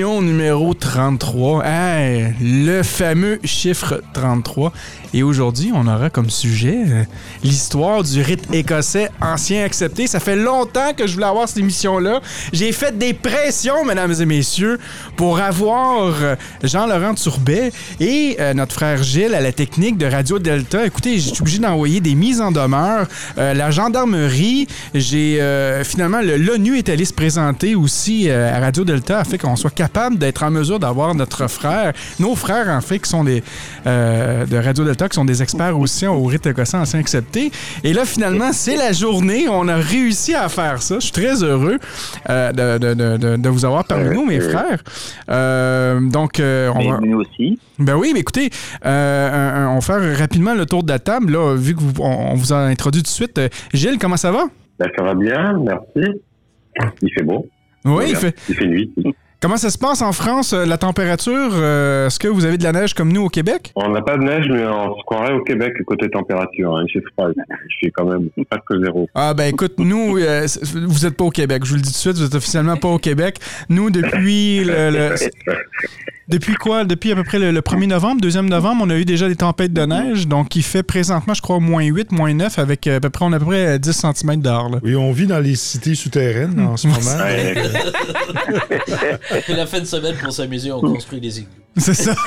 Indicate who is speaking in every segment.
Speaker 1: Numéro 33. Hey, le fameux chiffre 33. Et aujourd'hui, on aura comme sujet euh, l'histoire du rite écossais ancien accepté. Ça fait longtemps que je voulais avoir cette émission-là. J'ai fait des pressions, mesdames et messieurs, pour avoir euh, Jean-Laurent Turbet et euh, notre frère Gilles à la technique de Radio Delta. Écoutez, j'ai obligé d'envoyer des mises en demeure. La gendarmerie, j'ai finalement le- l'ONU est allé se présenter aussi à Radio Delta afin qu'on soit capable d'être en mesure d'avoir notre frère, nos frères en fait, qui sont des euh, de Radio Delta, qui sont des experts aussi au rite écossais ancien accepté. Et là, finalement, c'est la journée. On a réussi à faire ça. Je suis très heureux euh, de, de- de- de- vous avoir parmi nous, mes frères. Euh, donc, on va...
Speaker 2: nous aussi.
Speaker 1: Ben oui, mais écoutez, on va faire rapidement le tour de la table, là, vu que vous- on, on vous a introduit tout de suite. Gilles, comment ça va?
Speaker 3: Ben, ça va bien, merci. Il fait beau.
Speaker 1: Oui, il fait...
Speaker 3: Il fait nuit.
Speaker 1: Comment ça se passe en France, euh, la température? Euh, Est-ce que vous avez de la neige comme nous au Québec?
Speaker 3: On n'a pas de neige, mais on se croirait au Québec côté température. hein. Il fait froid. Je suis quand même presque zéro.
Speaker 1: Ah ben écoute, nous, euh, vous êtes pas au Québec. Je vous le dis tout de suite, vous êtes officiellement pas au Québec. Nous, depuis le, le- depuis quoi? Depuis à peu près le, le 1er novembre, 2e novembre, on a eu déjà des tempêtes de neige. Donc, il fait présentement, je crois, moins 8, moins 9, avec à peu près, on a à peu près euh, 10 cm dehors. là.
Speaker 4: Oui, on vit dans les cités souterraines en ce moment.
Speaker 3: Ouais.
Speaker 5: Il a fait une semaine pour s'amuser, on construit des igloos.
Speaker 1: C'est ça.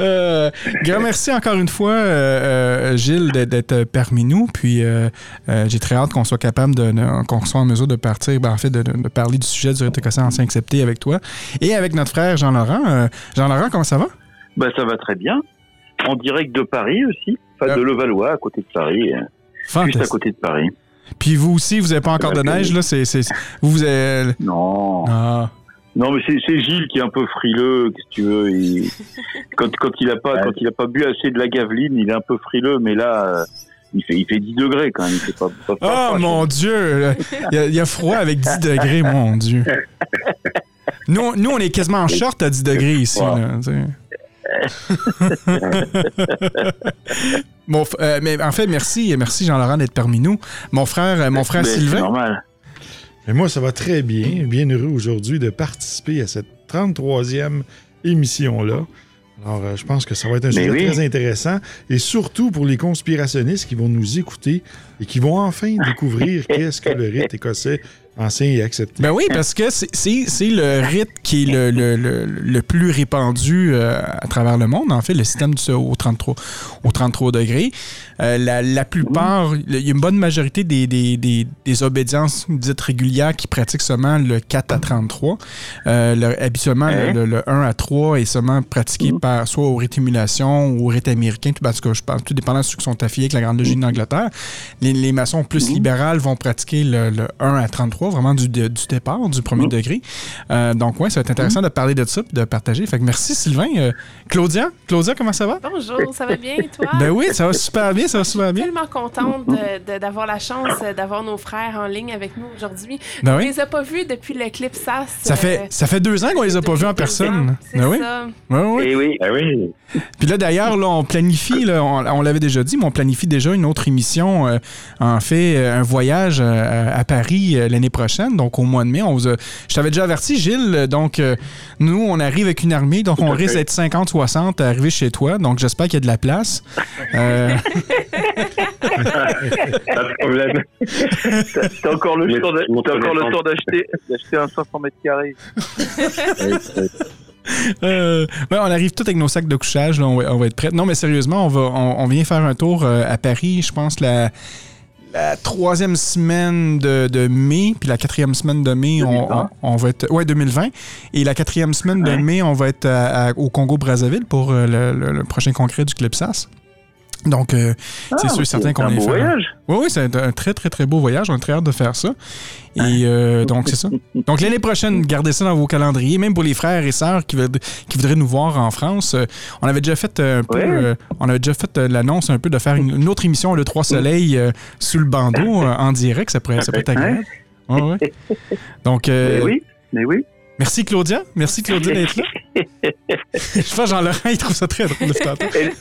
Speaker 1: Euh, grand merci encore une fois, euh, euh, Gilles, d'être- parmi nous. Puis euh, euh, j'ai très hâte qu'on soit capable de, de- qu'on soit en mesure de partir, ben, en fait, de, de- de parler du sujet du écossais ancien accepté avec toi et avec notre frère Jean-Laurent. Euh, Jean-Laurent, comment ça va?
Speaker 2: Bah, ça va très bien. En direct de Paris aussi. Enfin, de Levallois, à côté de Paris. Juste à côté de Paris.
Speaker 1: Puis vous aussi, vous n'avez pas encore de neige, là? C'est, c'est- vous, vous avez...
Speaker 2: Non.
Speaker 1: Ah.
Speaker 2: Non, mais c'est c'est Gilles qui est un peu frileux, qu'est-ce que tu veux? il- Quand, quand il a pas,
Speaker 3: Ouais.
Speaker 2: quand il a pas bu assez de la gaveline, il est un peu frileux, mais là, euh, il fait, il fait 10 degrés quand même. Il fait pas, pas, pas-
Speaker 1: Oh
Speaker 2: pas-
Speaker 1: mon Dieu! Il y, a, il y a froid avec 10 degrés, mon Dieu. Nous, nous, on est quasiment en short à 10 degrés ici. Là, euh, mais en fait, merci, merci Jean-Laurent d'être parmi nous. Mon frère, euh, mon frère
Speaker 2: Mais C'est
Speaker 1: Sylvain.
Speaker 2: normal.
Speaker 4: Et moi, ça va très bien. Bien heureux aujourd'hui de participer à cette 33e émission-là. Alors, euh, je pense que ça va être un
Speaker 2: Mais
Speaker 4: sujet
Speaker 2: oui.
Speaker 4: très intéressant. Et surtout pour les conspirationnistes qui vont nous écouter et qui vont enfin découvrir qu'est-ce que le rite écossais ancien et accepté.
Speaker 1: Ben oui, parce que c'est- c'est c'est le rite qui est le, le- le- le plus répandu euh, à travers le monde, en fait, le système du, au, 33, au 33 degrés. Euh, la, la plupart, il y a une bonne majorité des, des, des, des obédiences dites régulières qui pratiquent seulement le 4 à 33. Euh, le- habituellement, le-
Speaker 2: Ouais.
Speaker 1: le, le 1 à 3 est seulement pratiqué par soit au rite émulation ou au rite américain, tout, parce que je pense, tout dépendant de ceux qui sont affiliés avec la Grande Logie d'Angleterre. Les, les maçons plus libérales vont pratiquer le, le 1 à 33, vraiment du, de- du départ, du premier degré. Euh, donc, ouais, ça va être intéressant de parler de ça de partager. Fait que merci, Sylvain. Euh, Claudia, Claudia, comment ça va?
Speaker 6: Bonjour, ça va bien, et toi?
Speaker 1: Ben oui, ça va super bien, ça va
Speaker 6: Je
Speaker 1: super
Speaker 6: suis
Speaker 1: bien.
Speaker 6: tellement contente de- de- d'avoir la chance euh, d'avoir nos frères en ligne avec nous aujourd'hui.
Speaker 1: Ben
Speaker 6: On
Speaker 1: oui.
Speaker 6: les a pas vus depuis le clip SAS.
Speaker 1: Ça fait, ça fait deux ans qu'on les a pas vus en
Speaker 6: 15
Speaker 1: personne.
Speaker 6: C'est
Speaker 1: Ben oui.
Speaker 6: ça.
Speaker 1: Ouais, ouais.
Speaker 2: Et oui.
Speaker 3: Ah oui.
Speaker 1: Puis là, d'ailleurs, là, on planifie, là, on, on l'avait déjà dit, mais on planifie déjà une autre émission, euh, en fait, un voyage euh, à Paris euh, l'année prochaine, donc au mois de mai. On vous a- je t'avais déjà averti, Gilles, donc euh, nous, on arrive avec une armée, donc on risque d'être 50-60 à arriver chez toi, donc j'espère qu'il y a de la place. Euh,
Speaker 3: Pas de problème.
Speaker 2: T'as encore le temps d'acheter, d'acheter un 500 mètres carrés.
Speaker 1: Euh, ouais, on arrive tout avec nos sacs de couchage, là, on, va, on va être prêts. Non, mais sérieusement, on, va, on, on vient faire un tour euh, à Paris, je pense, la, la troisième semaine de, de mai, puis la quatrième semaine de mai, on,
Speaker 2: 2020.
Speaker 1: on- va être. Ouais, 2020. Et la quatrième semaine de mai, on va être à- à- au Congo-Brazzaville pour euh, le, le- le prochain congrès du Clipsas. Donc, euh, c'est
Speaker 2: Ah,
Speaker 1: sûr et certain qu'on
Speaker 2: un
Speaker 1: est
Speaker 2: beau
Speaker 1: faire-
Speaker 2: voyage.
Speaker 1: Oui, oui, c'est un très, très, très beau voyage. On a très hâte de faire ça. Et euh, donc, c'est ça. Donc, l'année prochaine, gardez ça dans vos calendriers, même pour les frères et sœurs qui, qui voudraient nous voir en France. Euh, on avait déjà fait euh, un peu,
Speaker 2: Ouais.
Speaker 1: on avait déjà fait l'annonce un peu de faire une, une autre émission, Le Trois Soleils, sous le bandeau, en direct. Ça pourrait, ça peut être agréable. Ouais, ouais. Donc, euh,
Speaker 2: Mais oui, mais oui.
Speaker 1: Merci Claudia. Merci Claudia d'être là. Je pense que Jean-Laurent, il trouve ça très drôle de.
Speaker 2: Elle,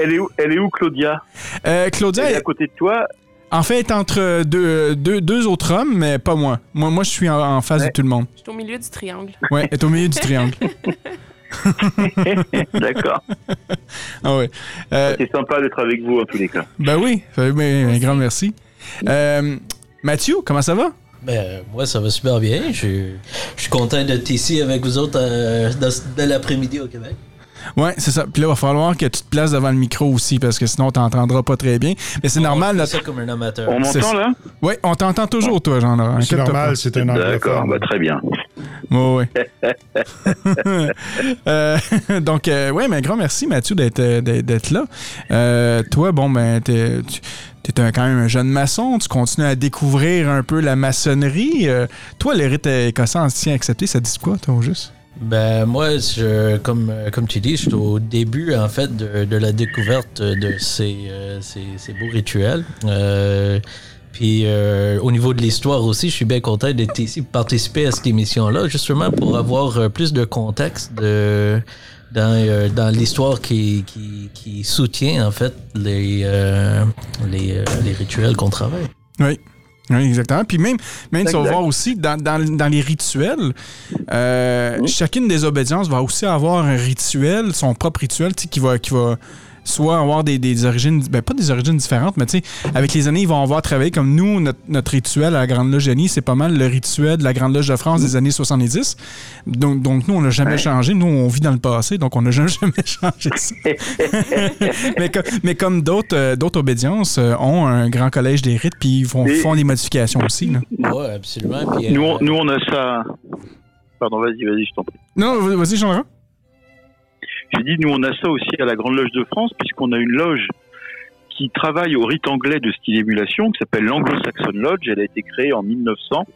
Speaker 2: elle est où, elle est où, Claudia?
Speaker 1: Euh, Claudia,
Speaker 2: Elle est à côté de toi?
Speaker 1: En fait, elle est entre deux, deux, deux autres hommes, mais pas moi. Moi, moi je suis en, en face
Speaker 2: Ouais.
Speaker 1: de tout le monde.
Speaker 6: Je suis au milieu du triangle.
Speaker 1: Ouais, elle est au milieu du triangle.
Speaker 2: D'accord.
Speaker 1: Ah ouais. Euh,
Speaker 2: C'est sympa d'être avec vous en tous les cas.
Speaker 1: ben oui, ben, un grand merci. Euh, Mathieu, comment ça va?
Speaker 5: Ben, moi, ça va super bien. Je, je suis content d'être ici avec vous autres euh, dans, dans l'après-midi au Québec.
Speaker 1: Ouais, c'est ça. Puis là, il va falloir que tu te places devant le micro aussi, parce que sinon, on t'entendra pas très bien. Mais c'est normal.
Speaker 5: On
Speaker 1: Là...
Speaker 5: ça comme un amateur.
Speaker 2: On
Speaker 1: C'est-
Speaker 2: m'entend là?
Speaker 1: Ouais, on t'entend toujours, toi, Jean-Laurent.
Speaker 4: C'est
Speaker 1: Inquiète-toi
Speaker 4: normal, c'est un
Speaker 2: D'accord,
Speaker 4: anglophone.
Speaker 2: bah, très bien.
Speaker 1: Ouais, ouais. Euh, donc, euh, ouais, mais grand merci, Mathieu, d'être, euh, là. Euh, toi, bon, ben, t'es, tu es un, quand même un jeune maçon. Tu continues à découvrir un peu la maçonnerie. Euh, toi, le rite écossais ancien accepté, ça dit quoi, toi, juste?
Speaker 5: Ben, moi, je, comme, euh, comme tu dis, je suis au début, en fait, de, de la découverte de ces, euh, ces, ces beaux rituels. Euh, puis, euh, au niveau de l'histoire aussi, je suis bien content d'être ici, participer à cette émission-là, justement pour avoir plus de contexte de, dans, euh, dans l'histoire qui, qui, qui soutient, en fait, les, euh, les, euh, les rituels qu'on travaille.
Speaker 1: Oui. Oui, exactement. Puis même, même
Speaker 2: Exact.
Speaker 1: voir aussi, dans, dans, dans les rituels, euh, chacune des obédiences va aussi avoir un rituel, son propre rituel, tu sais, qui va, qui va soit avoir des, des origines, ben pas des origines différentes, mais tu sais, avec les années, ils vont avoir travaillé comme nous, notre, notre rituel à la Grande Loge Annie, c'est pas mal le rituel de la Grande Loge de France des années 70. Donc, donc nous, on n'a jamais
Speaker 2: Ouais.
Speaker 1: changé. Nous, on vit dans le passé, donc on n'a jamais, jamais changé ça. mais, co- mais comme d'autres euh, d'autres obédiences euh, ont un grand collège des rites, puis ils font,
Speaker 2: Et-
Speaker 1: font des modifications aussi.
Speaker 5: Oui, absolument.
Speaker 2: Nous,
Speaker 5: euh,
Speaker 2: on, nous, on a ça. Pardon, vas-y, vas-y, je t'en prie.
Speaker 1: Non, vas-y, Jean-Laurent.
Speaker 2: J'ai dit, nous, on a ça aussi à la Grande Loge de France, puisqu'on a une loge qui travaille au rite anglais de style émulation, qui s'appelle l'Anglo-Saxon Lodge. Elle a été créée en 1900.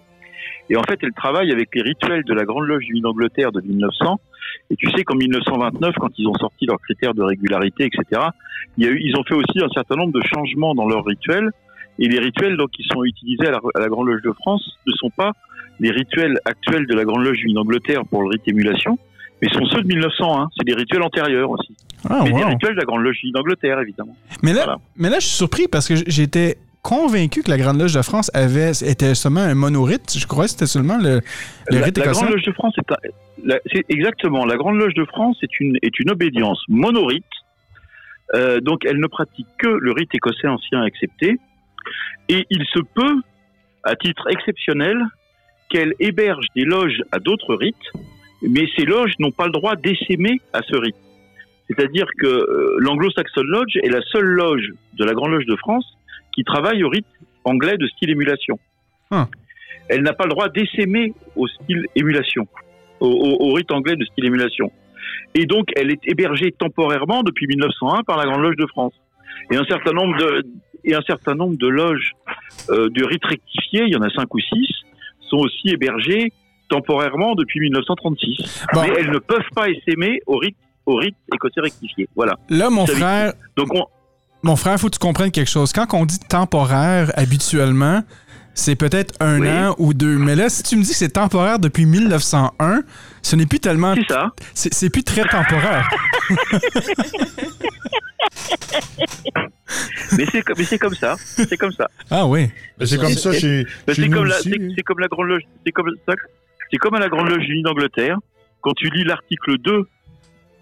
Speaker 2: Et en fait, elle travaille avec les rituels de la Grande Loge du d'Angleterre de 1900. Et tu sais qu'en 1929, quand ils ont sorti leurs critères de régularité, etc., ils ont fait aussi un certain nombre de changements dans leurs rituels. Et les rituels donc, qui sont utilisés à la, Grande Loge de France ne sont pas les rituels actuels de la Grande Loge d'Angleterre pour le rite émulation, mais sont ceux de 1900. Hein. C'est des rituels antérieurs aussi.
Speaker 1: Ah,
Speaker 2: mais des
Speaker 1: wow.
Speaker 2: rituels de la Grande Loge d'Angleterre, évidemment.
Speaker 1: Mais là,
Speaker 2: Voilà.
Speaker 1: mais là, je suis surpris parce que j'étais convaincu que la Grande Loge de France avait, était seulement un monorite. Je crois que c'était seulement le, le
Speaker 2: La,
Speaker 1: rite
Speaker 2: la
Speaker 1: écossais.
Speaker 2: Grande Loge de France la- c'est exactement la Grande Loge de France est une est une obédience monorite. Euh, donc elle ne pratique que le rite écossais ancien accepté. Et il se peut, à titre exceptionnel, qu'elle héberge des loges à d'autres rites, mais ces loges n'ont pas le droit d'essaimer à ce rite. C'est-à-dire que euh, l'Anglo-Saxon Lodge est la seule loge de la Grande Loge de France qui travaille au rite anglais de style émulation.
Speaker 1: Ah.
Speaker 2: Elle n'a pas le droit d'essaimer au style émulation, au, au- au rite anglais de style émulation. Et donc, elle est hébergée temporairement depuis 1901 par la Grande Loge de France. Et un certain nombre de, et un certain nombre de loges euh, de rite rectifié, il y en a cinq ou six, sont aussi hébergées temporairement depuis 1936.
Speaker 1: Bon.
Speaker 2: Mais elles ne peuvent pas essaimer au rite, au rite écossais rectifié. Voilà.
Speaker 1: Là, mon frère,
Speaker 2: Donc, on,
Speaker 1: mon frère, faut que tu comprennes quelque chose. Quand on dit temporaire, habituellement, c'est peut-être un
Speaker 2: Oui.
Speaker 1: an ou deux. Mais là, si tu me dis que c'est temporaire depuis 1901, ce n'est plus tellement.
Speaker 2: c'est ça.
Speaker 1: C'est c'est plus très temporaire.
Speaker 2: Mais c'est comme, mais c'est comme ça. C'est comme ça.
Speaker 1: Ah oui.
Speaker 4: Mais C'est comme ça chez,
Speaker 2: c'est comme comme la grande loge, c'est comme ça, c'est comme à la grande loge unie d'Angleterre. Quand tu lis l'article 2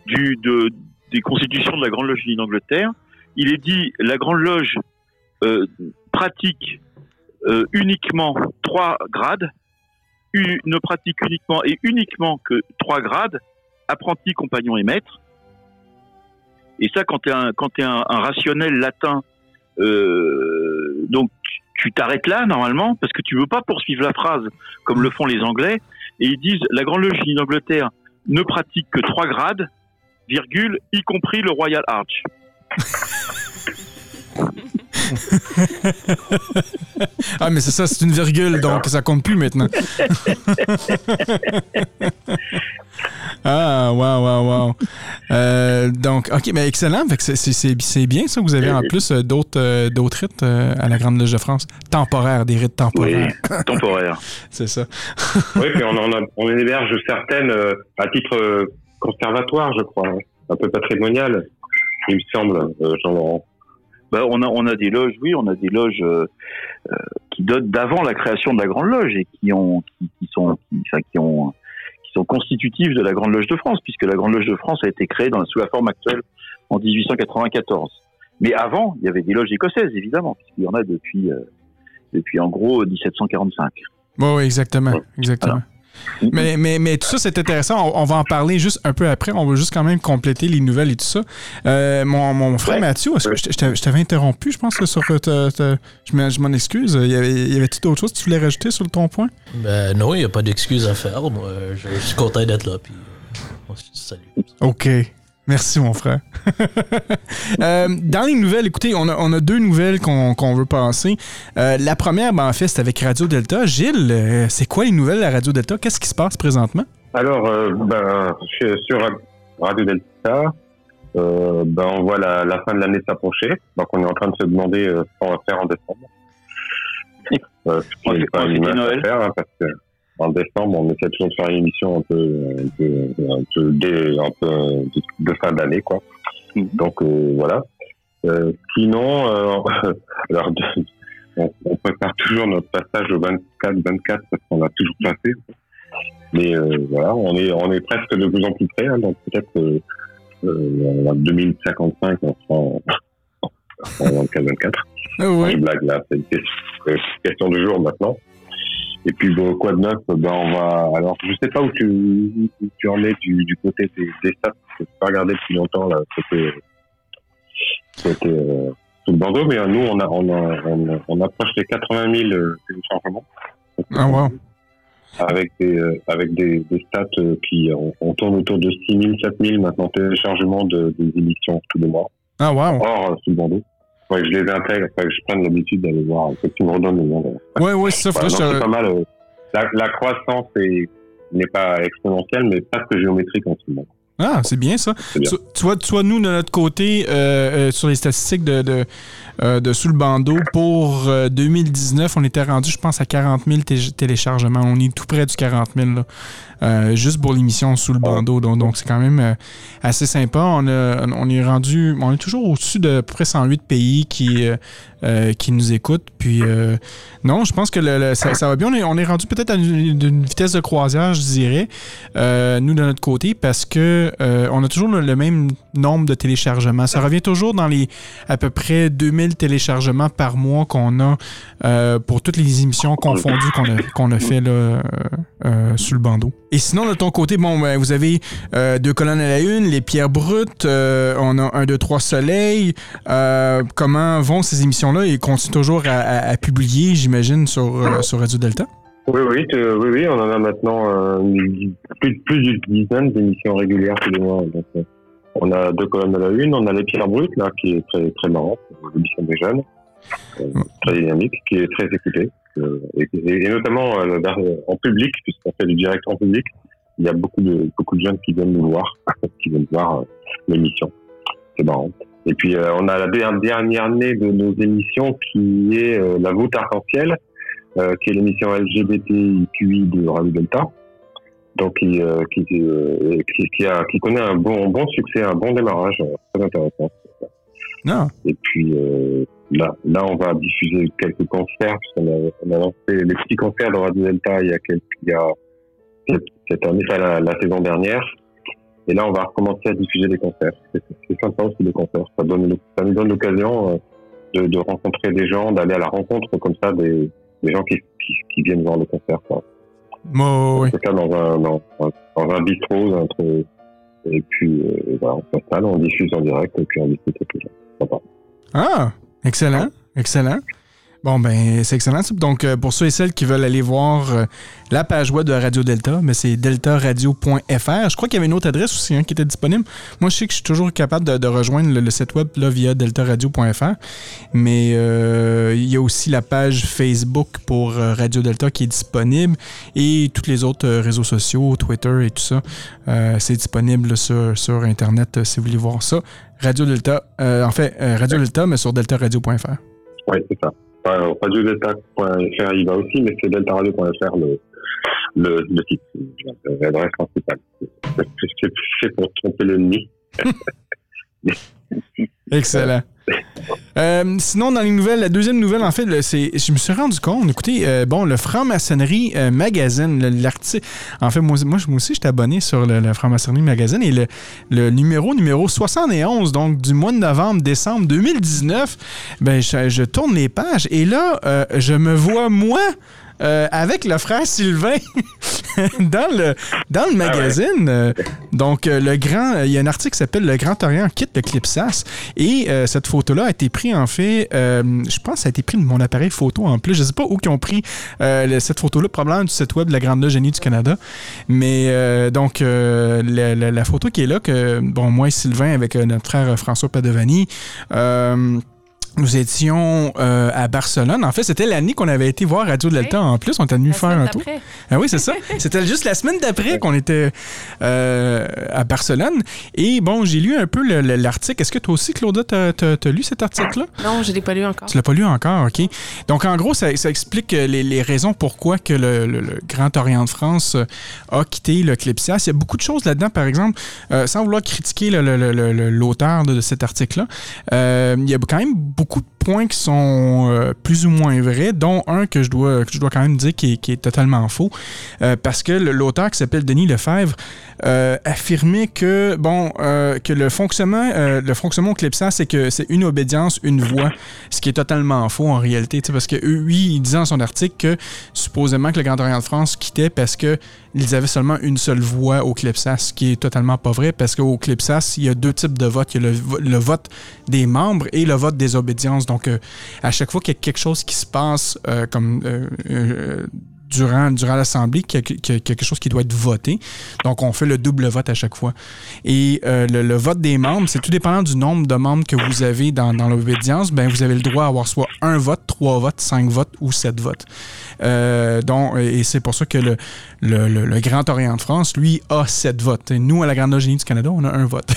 Speaker 2: du, de, des constitutions de la grande loge unie d'Angleterre, il est dit la grande loge euh, pratique euh, uniquement trois grades, ne pratique uniquement et uniquement que trois grades apprenti, compagnon et maître. Et ça, quand tu es, un rationnel latin, euh, donc tu t'arrêtes là normalement parce que tu veux pas poursuivre la phrase comme le font les Anglais. Et ils disent la Grande Loge d'Angleterre ne pratique que trois grades, virgule, y compris le Royal Arch.
Speaker 1: ah, mais c'est ça, c'est une virgule, donc ça compte plus maintenant. ah, waouh, waouh, waouh. Euh, donc, OK, mais excellent. C'est- bien ça que vous avez en plus euh, d'autres euh, d'autres rites euh, à la Grande Loge de France. Temporaires, des rites temporaires.
Speaker 2: Temporaire.
Speaker 3: C'est ça. oui, puis on, en a, on héberge certaines à titre conservatoire, je crois, un peu patrimonial, il me semble, Jean-Laurent.
Speaker 2: Bah, on a on a des loges, oui, on a des loges euh, euh, qui datent d'avant la création de la Grande Loge et qui ont qui, qui sont qui, enfin, qui ont qui sont constitutives de la Grande Loge de France, puisque la Grande Loge de France a été créée dans, sous la forme actuelle en 1894. Mais avant, il y avait des loges écossaises, évidemment, puisqu'il y en a depuis euh, depuis en gros 1745.
Speaker 1: Oui, oui, exactement. exactement. Mais, mais, mais tout ça, c'est intéressant. On, on va en parler juste un peu après. On va juste quand même compléter les nouvelles et tout ça. Euh, mon, mon frère Mathieu, est-ce que je, je t'avais- interrompu, je pense, que sur. ta- ta- je m'en- je m'en excuse. Il y avait, il y avait-tu d'autres choses que tu voulais rajouter sur ton point?
Speaker 5: Ben non, il n'y a pas d'excuse à faire. Moi, je, je suis content d'être là. Puis, euh, on se dit salut.
Speaker 1: OK. Merci, mon frère. Euh, dans les nouvelles, écoutez, on a, on a deux nouvelles qu'on veut passer. Euh, la première, ben, en fait, c'est avec Radio Delta. Gilles, euh, c'est quoi les nouvelles de la Radio Delta? Qu'est-ce qui se passe présentement?
Speaker 3: Alors, euh, ben, sur- sur Radio Delta, euh, ben, on voit la, la fin de l'année s'approcher. Donc, on est en train de se demander euh, ce qu'on va faire en décembre. Euh, ce qui
Speaker 2: On Noël.
Speaker 3: affaire, hein, parce que en décembre, on essaie toujours de faire une émission un peu, un peu, un peu, dé- un peu de, de fin d'année, quoi. Donc, euh, voilà. Euh, sinon, euh, alors, on, on prépare toujours notre passage au 24-24 parce qu'on a toujours pas fait. Mais voilà, on est, on est presque de plus en plus près. hein, donc peut-être en 2055, on sera en, en 24-24.
Speaker 1: oui.
Speaker 3: Je blague là, c'est une question, question du jour maintenant. Et puis bon, quoi de neuf? Ben on va. Alors je sais pas où tu, où tu en es du, du côté des, des stats. Je n'ai pas regardé depuis longtemps là. C'était c'était euh, sous le bandeau, mais euh, nous on a on a, on, a- on approche les 80 000 euh, téléchargements
Speaker 1: Ah, wow.
Speaker 3: avec des euh, avec des, des stats qui on, on tourne autour de 6 000 7 000 maintenant téléchargements de, des émissions tous les mois.
Speaker 1: Ah, wow.
Speaker 3: Or euh, sous le je les intègre, que je prenne l'habitude d'aller voir. Que tu me redonnes le nom. d'ailleurs.
Speaker 1: Ouais, ouais, que je
Speaker 3: c'est pas mal. euh, la, la croissance est- n'est pas exponentielle, mais presque géométrique en ce moment.
Speaker 1: Ah, c'est bien ça.
Speaker 3: bien.
Speaker 1: Tu, tu vois, tu vois, nous, de notre côté, euh, euh, sur les statistiques de, de, euh, de Sous le bandeau, pour euh, 2019, on était rendu, je pense, à 40 000 té- téléchargements. On est tout près du 40 000, là. Juste pour l'émission Sous le bandeau. Donc, donc c'est quand même assez sympa. On, a- on est rendu, on est toujours au-dessus de à peu près 108 pays qui, euh, qui nous écoutent. Puis, euh, non, je pense que le- le- ça, ça va bien. On est, on est rendu peut-être à une, vitesse de croisière, je dirais, euh, nous, de notre côté, parce que euh, on a toujours le, même nombre de téléchargements. Ça revient toujours dans les à peu près 2000 téléchargements par mois qu'on a euh, pour toutes les émissions confondues qu'on a, a fait là, euh, sur le bandeau. Et sinon, de ton côté, bon, ben, vous avez euh, deux colonnes à la une, les pierres brutes, euh, on a un, deux, trois soleils. Euh, comment vont ces émissions-là? Et continuent toujours à, à- à publier, j'imagine, sur, sur Radio Delta?
Speaker 3: Oui, oui, oui, oui, on en a maintenant euh, plus, plus d'une dizaine d'émissions régulières tous les mois. Donc, euh, on a deux colonnes à la une, on a les pierres brutes, là, qui est très, très marrant, l'émission des jeunes, très dynamique, qui est très écoutée. Euh, et, notamment euh, vers- en public, puisqu'on fait du direct en public, il y a beaucoup de, beaucoup de jeunes qui viennent nous voir, qui viennent voir euh, l'émission. C'est marrant. Et puis, euh, on a la der- dernière année de nos émissions qui est euh, La voûte arc-en-ciel, euh, qui est l'émission LGBTQI de Radio Delta. Donc, qui, euh, qui, euh, a, qui connaît un bon, bon succès, un bon démarrage, euh, très intéressant.
Speaker 1: Non.
Speaker 3: Et puis, euh, là, là, on va diffuser quelques concerts, puisqu'on a, on a lancé les petits concerts de Radio Delta il y a, quelques, il y a cette- cette année, enfin, la, la saison dernière. Et là, on va recommencer à diffuser les concerts. C'est sympa aussi les concerts. Ça, donne, ça nous donne l'occasion euh, de, de rencontrer des gens, d'aller à la rencontre comme ça des, des gens qui, qui, qui viennent voir le concert. Quoi.
Speaker 1: Moi, oui.
Speaker 3: Ça dans un, dans, un- dans un bistrot entre Et puis, euh, voilà, on s'installe, on diffuse en direct et puis on discute avec les gens.
Speaker 1: Ah, excellent, excellent. Bon, ben, c'est excellent. Donc, euh, pour ceux et celles qui veulent aller voir euh, la page web de Radio Delta, mais c'est deltaradio.fr. Je crois qu'il y avait une autre adresse aussi hein, qui était disponible. Moi, je sais que je suis toujours capable de, rejoindre le, site web là, via deltaradio.fr. Mais euh, il y a aussi la page Facebook pour Radio Delta qui est disponible et tous les autres réseaux sociaux, Twitter et tout ça. C'est disponible sur, sur Internet si vous voulez voir ça. Radio Delta, euh, en fait, euh, Radio Delta, mais sur deltaradio.fr.
Speaker 3: Oui, c'est ça. Enfin, RadioDelta.fr, il va aussi, mais c'est deltaradio.fr le, le, le site, euh, l'adresse principale. C'est pour tromper l'ennemi.
Speaker 1: Excellent. Euh, sinon, dans les nouvelles, la deuxième nouvelle, en fait, c'est, je me suis rendu compte, écoutez, euh, bon, le Franc-Maçonnerie euh, Magazine, le- l'article, en fait, moi, moi, moi aussi, j'étais abonné sur le, Franc-Maçonnerie Magazine et le, le numéro numéro 71, donc du mois de novembre-décembre 2019, ben, je, tourne les pages et là, je me vois, moi, euh, avec le frère Sylvain dans le dans le magazine. Euh, donc euh, le grand, il y a un article qui s'appelle Le Grand Orient quitte le Clipsas et euh, cette photo-là a été prise en fait, euh, je pense que ça a été pris de mon appareil photo en plus. Je sais pas où ils ont pris cette photo-là, probablement du site web de la Grande Loge Génie du Canada. Mais donc euh, la, la- la photo qui est là, que bon moi et Sylvain avec notre frère François Padovani. Nous étions euh, à Barcelone. En fait, c'était l'année qu'on avait été voir Radio Delta en plus. On était venu faire un tour. Ah oui, c'est ça. C'était juste la semaine d'après qu'on était euh, à Barcelone. Et bon, j'ai lu un peu le- le- l'article. Est-ce que toi aussi, Claudia, t'as as, lu cet article-là?
Speaker 6: Non, je ne l'ai pas lu encore.
Speaker 1: Tu l'as pas lu encore, OK. Donc, en gros, ça, ça explique les, les raisons pourquoi que le, le- le Grand Orient de France euh, a quitté le Clipsias. Il y a beaucoup de choses là-dedans, par exemple, euh, sans vouloir critiquer l'auteur de, cet article-là, euh, il y a quand même beaucoup de points qui sont euh, plus ou moins vrais, dont un que je dois, que je dois quand même dire qui est, totalement faux, euh, parce que l'auteur qui s'appelle Denis Lefebvre euh, affirmait que bon euh, que le fonctionnement le fonctionnement au Clipsas c'est que c'est une obédience une voix ce qui est totalement faux en réalité parce que eux, lui il disait dans son article que supposément que le Grand Orient de France quittait parce que ils avaient seulement une seule voix au Clipsas ce qui est totalement pas vrai parce qu'au Clipsas il y a deux types de votes il y a le, vo- le vote des membres et le vote des obédiences donc euh, à chaque fois qu'il y a quelque chose qui se passe euh, comme euh, euh, durant, durant l'Assemblée, qu'il y, a- quelque chose qui doit être voté. Donc, on fait le double vote à chaque fois. Et le, vote des membres, c'est tout dépendant du nombre de membres que vous avez dans, dans l'obédience. Ben, vous avez le droit d'avoir soit un vote, trois votes, cinq votes ou sept votes. Euh, donc, et c'est pour ça que le, le, le- Grand Orient de France, lui, a sept votes. Et nous, à la Grande Loge du Canada, on a un vote.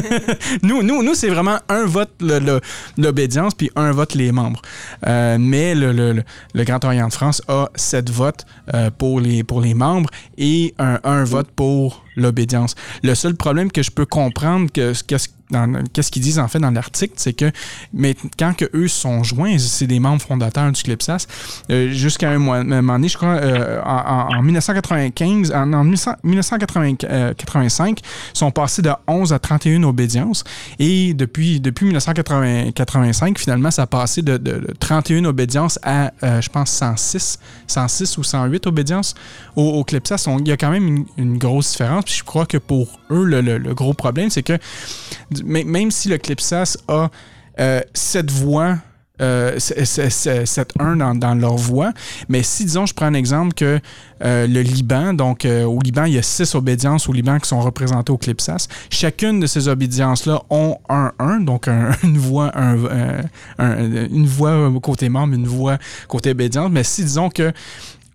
Speaker 1: nous, nous, nous c'est vraiment un vote l'obédience, puis un vote les membres. Euh, mais le Grand Orient de France a sept votes euh, pour, les, pour les membres et un, un vote pour l'obédience. Le seul problème que je peux comprendre que qu'est-ce qu'ils disent en fait dans l'article, c'est que mais quand que eux sont joints, c'est des membres fondateurs du Clipsas, euh, jusqu'à un, moment donné, je crois, euh, en, en 1995, en, en 1900 1985, sont passés de 11 à 31 obédiences. Et depuis, depuis 1985, finalement, ça a passé de, de- de 31 obédiences à, euh, je pense, 106, 106 ou 108 obédiences au, au Clipsas. Il y a quand même une grosse différence. Puis je crois que pour eux, le, gros problème, c'est que même si le Clipsas a euh, cette voix euh, c'est- cette 1 dans, leur voix. Mais si, disons, je prends un exemple que euh, le Liban, donc euh, au Liban, il y a six obédiences au Liban qui sont représentées au Clipsas. Chacune de ces obédiences-là ont un 1, donc un- une voix un, euh, un- une voix côté membre, une voix côté obédience. Mais si, disons que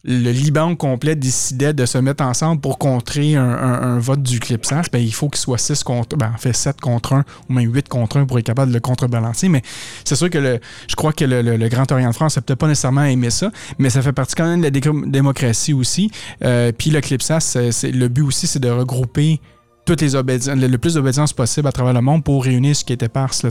Speaker 1: le Liban complet décidait de se mettre ensemble pour contrer un, vote du Clipsas, ben, il faut qu'il soit 6 contre, ben, en fait 7 contre 1 ou même 8 contre 1 pour être capable de le contrebalancer. Mais c'est sûr que le, je crois que le, Grand Orient de France n'a peut-être pas nécessairement aimé ça, mais ça fait partie quand même de la dé- démocratie aussi. Euh, Puis le c'est- le but aussi, c'est de regrouper toutes les obédiences, le, plus d'obédience possible à travers le monde pour réunir ce qui était parse. Là.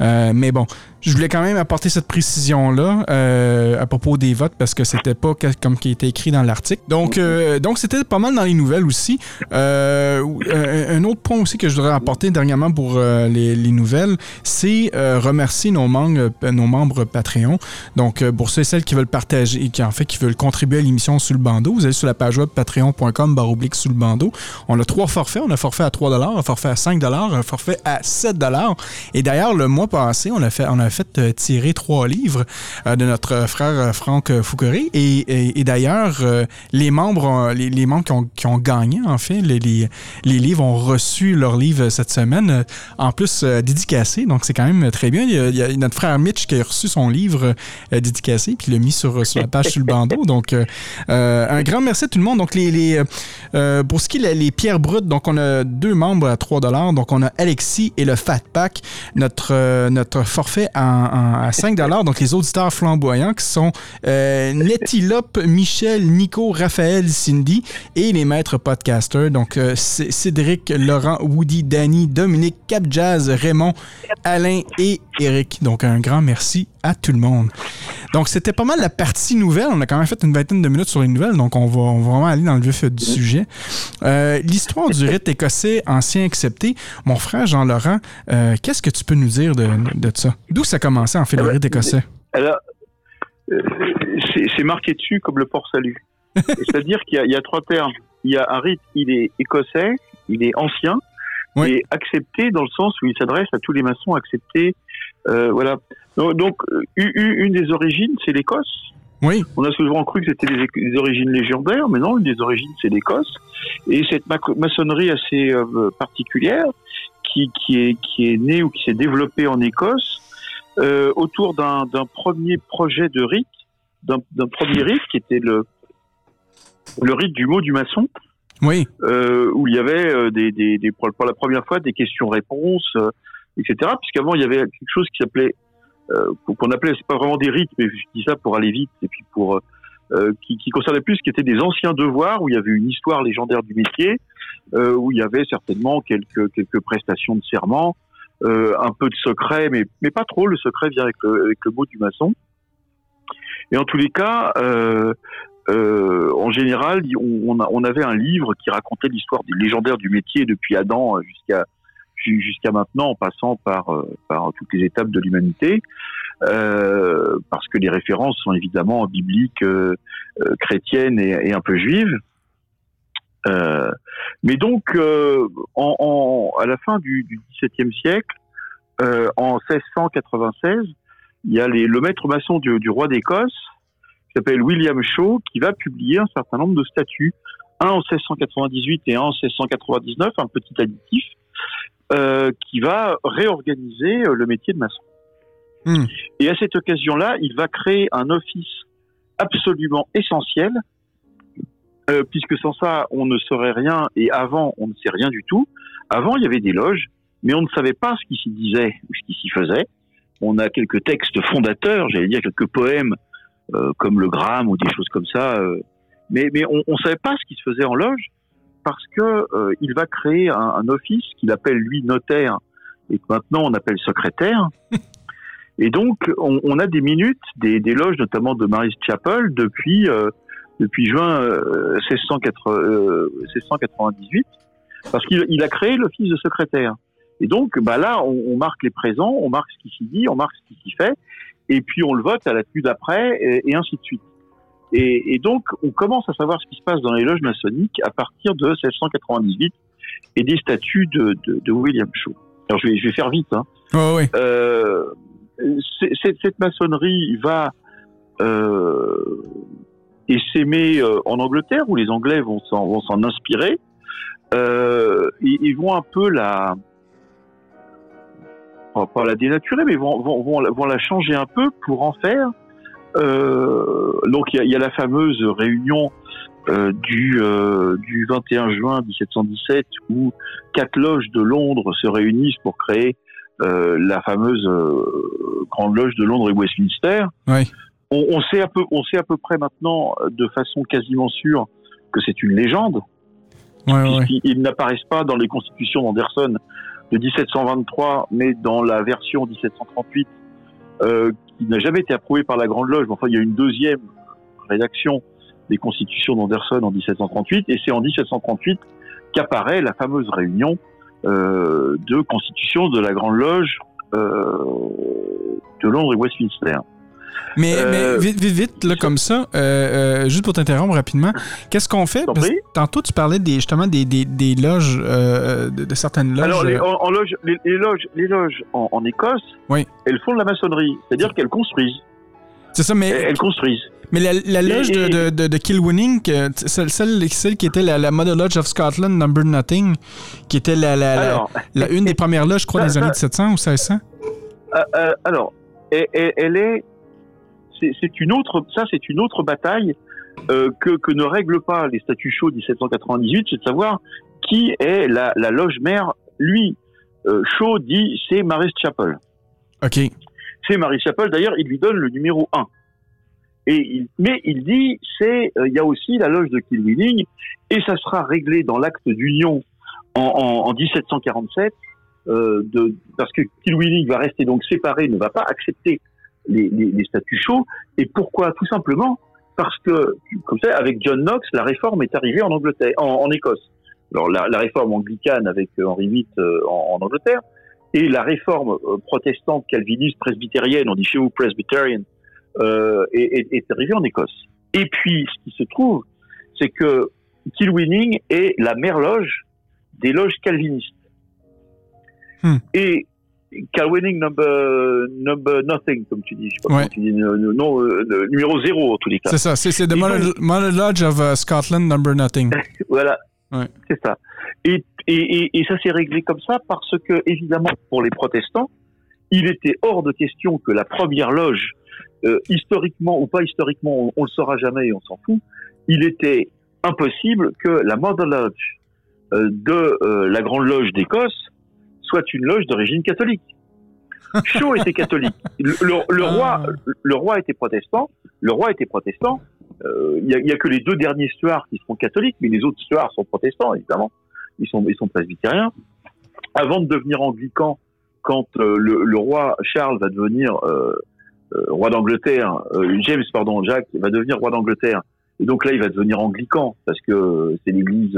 Speaker 1: Euh, mais bon, je voulais quand même apporter cette précision-là euh, à propos des votes parce que c'était pas comme qui était écrit dans l'article. Donc, euh, donc c'était pas mal dans les nouvelles aussi. Euh, un, un autre point aussi que je voudrais apporter dernièrement pour euh, les, les nouvelles, c'est euh, remercier nos membres, Patreon. Donc, euh, pour ceux et celles qui veulent partager et qui en fait qui veulent contribuer à l'émission sous le bandeau, vous allez sur la page web patreon.com baroblique sous le bandeau. On a trois forfaits. On a forfait à 3 un forfait à 5 un forfait à 7 Et d'ailleurs, le mois passé, on a fait, on a fait euh, tirer trois livres euh, de notre frère Franck Fouquerie. Et, d'ailleurs, les membres, les, membres qui ont, qui ont, gagné, en fait, les, les, livres ont reçu leurs livres cette semaine, en plus dédicacés. Donc, c'est quand même très bien. Il y, a, notre frère Mitch qui a reçu son livre dédicacé, puis l'a mis sur, sur la page sur le bandeau. Donc, un grand merci à tout le monde. Donc, les, pour ce qui est les pierres brutes, donc on a deux membres à 3 Donc on a Alexis et le Fat Pack, notre, euh, notre forfait à 5 Donc les auditeurs flamboyants qui sont euh, Netilope, Michel, Nico, Raphaël, Cindy et les maîtres podcasters. Donc euh, Cédric, Laurent, Woody, Danny, Dominique, Cap Jazz, Raymond, Alain et Eric. Donc un grand merci à tout le monde. Donc, c'était pas mal la partie nouvelle. On a quand même fait une vingtaine de minutes sur les nouvelles, donc on va, vraiment aller dans le vif du sujet. Euh, l'histoire du rite écossais ancien accepté. Mon frère Jean-Laurent, euh, qu'est-ce que tu peux nous dire de, ça? D'où ça a commencé, en fait, le rite écossais?
Speaker 2: Alors, euh, c'est marqué dessus comme le port salut. C'est-à-dire qu'il y, a trois termes. Il y a un rite, il est écossais, il est ancien, et accepté dans le sens où il s'adresse à tous les maçons acceptés. voilà. Donc, une des origines, c'est l'Écosse.
Speaker 1: Oui.
Speaker 2: On a souvent cru que c'était des, origines légendaires, mais non, une des origines, c'est l'Écosse. Et cette maçonnerie assez euh, particulière, qui, qui, est, qui est née ou qui s'est développée en Écosse, euh, autour d'un premier projet de rite, d'un premier rite qui était le, le rite du mot du maçon.
Speaker 1: Oui.
Speaker 2: Euh, où il y avait euh, des, des, des, pour la première fois des questions-réponses, euh, etc. Puisqu'avant, il y avait quelque chose qui s'appelait euh, qu'on appelait, c'est pas vraiment des rites, mais je dis ça pour aller vite et puis pour euh, qui, qui concernait plus ce qui était des anciens devoirs où il y avait une histoire légendaire du métier, euh, où il y avait certainement quelques quelques prestations de serment, un peu de secret, mais mais pas trop. Le secret vient avec le, mot du maçon. Et en tous les cas, euh, euh, en général, on, on, avait un livre qui racontait l'histoire des légendaires du métier depuis Adam jusqu'à jusqu'à maintenant en passant par, euh, par toutes les étapes de l'humanité, euh, parce que les références sont évidemment bibliques, euh, chrétiennes et, un peu juives. Mais donc, à la fin du, XVIIe siècle, en 1696, il y a le maître maçon du, du roi d'Écosse, qui s'appelle William Shaw, qui va publier un certain nombre de statuts, un en 1698 et un en 1699, un petit additif, qui va réorganiser euh, le métier de maçon. Hmm. Et à cette occasion-là, il va créer un office absolument essentiel, euh, puisque sans ça, on ne saurait rien, et avant, on ne sait rien du tout. Avant, il y avait des loges, mais on ne savait pas ce qui s'y disait ou ce qui s'y faisait. On a quelques textes fondateurs, j'allais dire quelques poèmes, euh, comme le Gramme ou des choses comme ça, euh, mais, mais on ne savait pas ce qui se faisait en loge parce que euh, il va créer un, un office qu'il appelle lui notaire et que maintenant on appelle secrétaire. et donc on, on, a des minutes, des, des loges notamment de Mary's Chapel depuis euh, depuis juin 1698, euh, parce qu'il il a créé l'office de secrétaire. Et donc bah là on, on, marque les présents, on marque ce qui s'y dit, on marque ce qui s'y fait, et puis on le vote à la tenue d'après et, et ainsi de suite. Et, et, donc, on commence à savoir ce qui se passe dans les loges maçonniques à partir de 1698 et des statuts de, de, de William Shaw. Alors, je vais, je vais faire vite. Hein.
Speaker 1: Oh, oui.
Speaker 2: euh, cette, cette, maçonnerie va euh, s'aimer euh, en Angleterre, où les Anglais vont s'en inspirer. Euh, ils, ils, vont un peu la pas la dénaturer, mais vont, vont, vont, vont la changer un peu pour en faire donc il y a, y a, la fameuse réunion euh, du, euh, du 21 juin 1717 où quatre loges de Londres se réunissent pour créer euh, la fameuse euh, grande loge de Londres et Westminster.
Speaker 1: Oui.
Speaker 2: On, on, sait à peu, on sait à peu près maintenant de façon quasiment sûre que c'est une légende.
Speaker 1: Ouais, ouais.
Speaker 2: Ils n'apparaissent pas dans les constitutions d'Anderson de 1723, mais dans la version 1738 euh, qui n'a jamais été approuvé par la Grande Loge. Enfin, il y a une deuxième rédaction des constitutions d'Anderson en 1738, et c'est en 1738 qu'apparaît la fameuse réunion euh, de constitution de la Grande Loge euh, de Londres et Westminster.
Speaker 1: Mais,
Speaker 2: Euh,
Speaker 1: mais vite, vite, vite, là, comme ça, euh, euh, juste pour t'interrompre rapidement, qu'est-ce qu'on fait? Parce que tantôt, tu parlais des, justement des, des, des loges, de, de certaines loges.
Speaker 2: Alors, les, loge, les, les loges, les loges en, en Écosse,
Speaker 1: Oui.
Speaker 2: elles font de la maçonnerie, c'est-à-dire qu'elles construisent.
Speaker 1: C'est ça, mais,
Speaker 2: Elles, construisent.
Speaker 1: mais la, la loge
Speaker 2: Et-
Speaker 1: de, de, de, de Kilwinning, celle, celle, celle qui était la, la Mother Lodge of Scotland, Number Nothing, qui était la, la,
Speaker 2: Alors,
Speaker 1: une des premières loges, je crois,
Speaker 2: Ça-
Speaker 1: des années
Speaker 2: ça-
Speaker 1: 1700 ou 1600.
Speaker 2: euh, euh, alors, elle est, c'est une autre, ça c'est une autre bataille euh, que, que ne règlent pas les statuts chauds 1798, c'est de savoir qui est la, la loge mère. Lui, euh, Shaw dit c'est Maris Chapel.
Speaker 1: OK.
Speaker 2: c'est Marie Chapel. D'ailleurs, il lui donne le numéro 1. Et il, mais il dit, c'est, euh, il y a aussi la loge de Kilwinning, et ça sera réglé dans l'acte d'union en, en, en 1747, euh, de, parce que Kilwinning va rester donc séparé, ne va pas accepter les, les, les statuts chauds. Et pourquoi? Tout simplement parce que, comme ça, avec John Knox, la réforme est arrivée en Angleterre, en, en Écosse. Alors la, la réforme anglicane avec Henri VIII euh, en, en Angleterre, et la réforme euh, protestante, calviniste, presbytérienne, on dit chez vous presbyterian, euh, est, est, est arrivée en Écosse. Et puis, ce qui se trouve, c'est que Kilwinning est la mère loge des loges calvinistes.
Speaker 1: Hmm.
Speaker 2: Et Kilwinning number, number nothing, comme tu dis, je sais pas
Speaker 1: Ouais.
Speaker 2: comment tu dis, euh, non, euh, numéro zéro en tous les cas.
Speaker 1: C'est ça, c'est The Lodge of uh, Scotland, Number Nothing.
Speaker 2: Voilà,
Speaker 1: Ouais.
Speaker 2: c'est ça. Et, et, et, et ça s'est réglé comme ça parce que, évidemment, pour les protestants, il était hors de question que la première loge, euh, historiquement ou pas historiquement, on, on le saura jamais et on s'en fout, il était impossible que la Mother Lodge euh, de la Grande Loge d'Écosse soit une loge d'origine catholique. Shaw était catholique. Le, le- le roi, le roi était protestant. Le roi était protestant. Euh, Il y, a, il y a que les deux derniers Stuarts qui seront catholiques, mais les autres Stuarts sont protestants, évidemment. Ils sont, ils sont presbytériens. Avant de devenir anglican, quand euh, le, le roi Charles va devenir euh, euh, roi d'Angleterre, euh, James, pardon, Jacques va devenir roi d'Angleterre, et donc là il va devenir anglican parce que euh, c'est l'Église.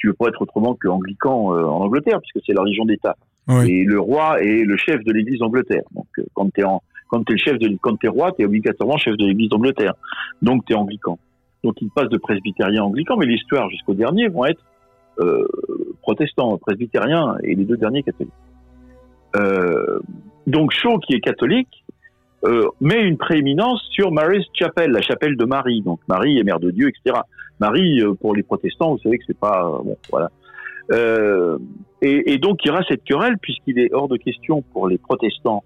Speaker 2: Tu veux pas être autrement que anglican euh, en Angleterre puisque c'est la religion d'État.
Speaker 1: Oui.
Speaker 2: Et le roi est le chef de l'Église d'Angleterre. Donc euh, quand t'es en quand t'es le chef de quand t'es roi, t'es obligatoirement chef de l'Église d'Angleterre. Donc t'es anglican. Donc il passe de presbytérien à anglican, mais l'histoire jusqu'au dernier vont être euh, protestants, presbytériens et les deux derniers catholiques. Euh, donc Shaw, qui est catholique, met une prééminence sur Mary's Chapel, la chapelle de Marie. Donc Marie est mère de Dieu, etc. Marie, euh, pour les protestants, vous savez que c'est pas euh, bon, voilà. Euh, et, et donc il y aura cette querelle puisqu'il est hors de question pour les protestants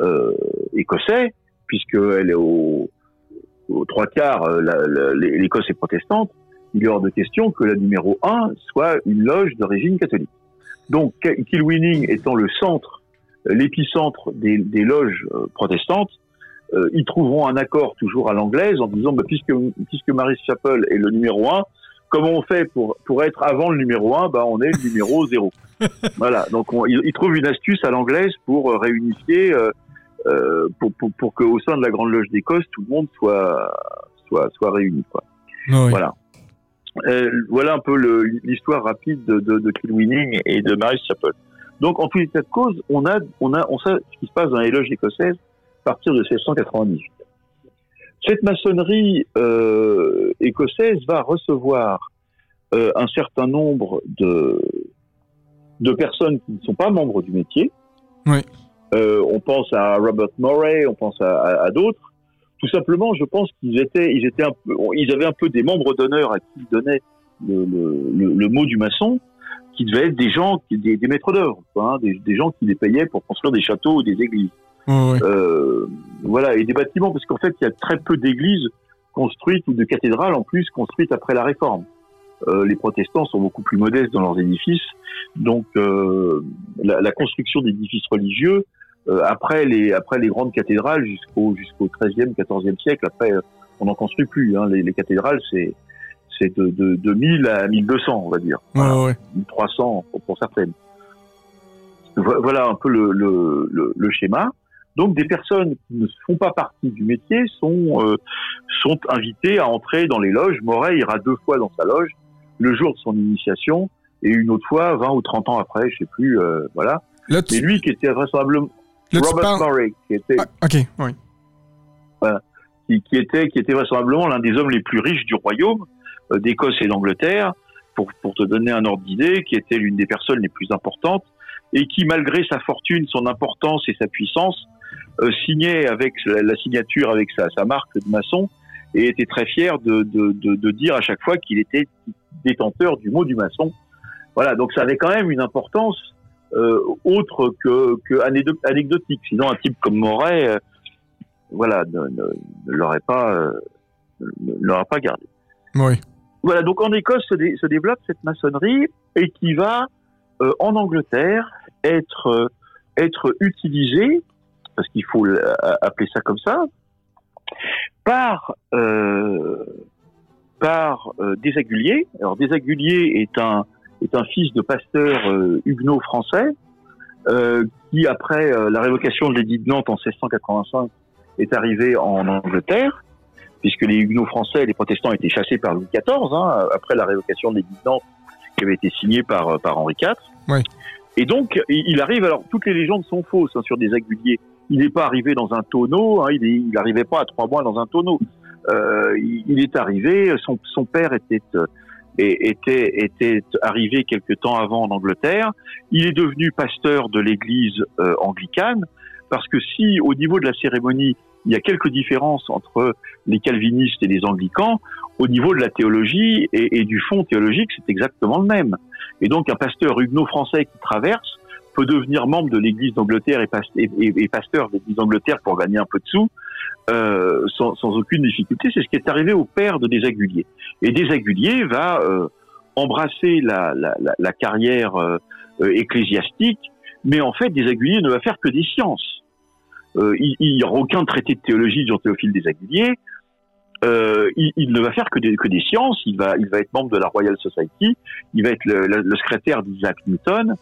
Speaker 2: euh, écossais, puisqu'elle est au, aux trois quarts, euh, l'Écosse est protestante. Il est hors de question que la numéro un soit une loge d'origine catholique. Donc Kilwinning étant le centre, euh, l'épicentre des, des loges euh, protestantes, euh, ils trouveront un accord toujours à l'anglaise en disant bah, puisque puisque Mary's Chapel est le numéro un, comment on fait pour pour être avant le numéro un? Bah on est le numéro zéro. voilà. Donc on- ils, ils trouvent une astuce à l'anglaise pour euh, réunifier, euh, pour pour pour qu'au sein de la Grande Loge d'Écosse tout le monde soit soit soit réuni. Quoi.
Speaker 1: Oui.
Speaker 2: Voilà. Euh, voilà un peu l'histoire rapide de, de, de Kilwinning et de Mary's Chapel. Donc, en tous les cas de cause, on a, on a, on sait ce qui se passe dans les loges écossaises à partir de 1698. Cette maçonnerie euh, écossaise va recevoir euh, un certain nombre de, de personnes qui ne sont pas membres du métier.
Speaker 1: Oui.
Speaker 2: Euh, on pense à Robert Murray, on pense à, à- à d'autres. Tout simplement, je pense qu'ils étaient, ils étaient un peu, ils avaient un peu des membres d'honneur à qui ils donnaient le, le, le, le mot du maçon, qui devaient être des gens, des, des maîtres d'œuvre, hein, des, des gens qui les payaient pour construire des châteaux ou des églises.
Speaker 1: Oui.
Speaker 2: Euh, voilà, et des bâtiments, parce qu'en fait, il y a très peu d'églises construites ou de cathédrales en plus construites après la Réforme. Euh, les protestants sont beaucoup plus modestes dans leurs édifices, donc euh, la, la construction d'édifices religieux euh, après les après les grandes cathédrales jusqu'au jusqu'au 13e, 14e siècle, après on n'en construit plus. Hein, les, les cathédrales, c'est c'est de, de, de 1000 à 1200, on va dire.
Speaker 1: Ouais, ouais.
Speaker 2: 1300 pour, pour certaines. Vo- Voilà un peu le, le, le, le schéma. Donc des personnes qui ne font pas partie du métier sont euh, sont invitées à entrer dans les loges. Moret ira deux fois dans sa loge, le jour de son initiation et une autre fois 20 ou 30 ans après, je sais plus. euh, voilà. Mais lui qui était vraisemblablement Robert Murray, qui était
Speaker 1: Ah, OK, oui.
Speaker 2: Voilà. Qui, était qui était vraisemblablement l'un des hommes les plus riches du royaume d'Écosse et d'Angleterre, pour pour te donner un ordre d'idée, qui était l'une des personnes les plus importantes et qui, malgré sa fortune, son importance et sa puissance, euh, signait avec la, signature avec sa, sa marque de maçon et était très fier de, de, de, dire à chaque fois qu'il était détenteur du mot du maçon. Voilà, donc ça avait quand même une importance euh, autre que, que anecdotique. Sinon, un type comme Moret, euh, voilà, ne, l'aurait pas, euh, ne l'aurait pas gardé.
Speaker 1: Oui.
Speaker 2: Voilà, donc en Écosse se, dé- se développe cette maçonnerie et qui va euh, en Angleterre être euh, être utilisée, parce qu'il faut appeler ça comme ça, par euh, par euh, Desaguliers. Alors Desaguliers est un est un fils de pasteur euh, huguenot français qui après la révocation de l'édit de Nantes en 1685 est arrivé en Angleterre puisque les huguenots français, les protestants étaient chassés par Louis XIV hein, après la révocation de l'édit de Nantes qui avait été signé par euh, par Henri IV.
Speaker 1: Oui.
Speaker 2: Et donc il arrive alors toutes les légendes sont fausses hein, sur Desaguliers. Il n'est pas arrivé dans un tonneau, hein, il n'arrivait pas à trois mois dans un tonneau. Euh, il, il est arrivé, son, son père était, euh, et- était, était arrivé quelque temps avant en Angleterre. Il est devenu pasteur de l'église euh, anglicane, parce que si au niveau de la cérémonie, il y a quelques différences entre les calvinistes et les anglicans, au niveau de la théologie et, du fond théologique, c'est exactement le même. Et donc un pasteur huguenot français qui traverse peut devenir membre de l'Église d'Angleterre et, pas- et- et- et pasteur de l'Église d'Angleterre pour gagner un peu de sous, euh, sans, aucune difficulté. C'est ce qui est arrivé au père de Desaguliers. Et Desaguliers va euh, embrasser la carrière euh, euh, ecclésiastique, mais en fait, Desaguliers ne va faire que des sciences. Euh, il n'y aura aucun traité de théologie de Jean-Théophile Desaguliers. Euh, il, il ne va faire que des, que des sciences. Il va, il va être membre de la Royal Society. Il va être le, le- le secrétaire d'Isaac Newton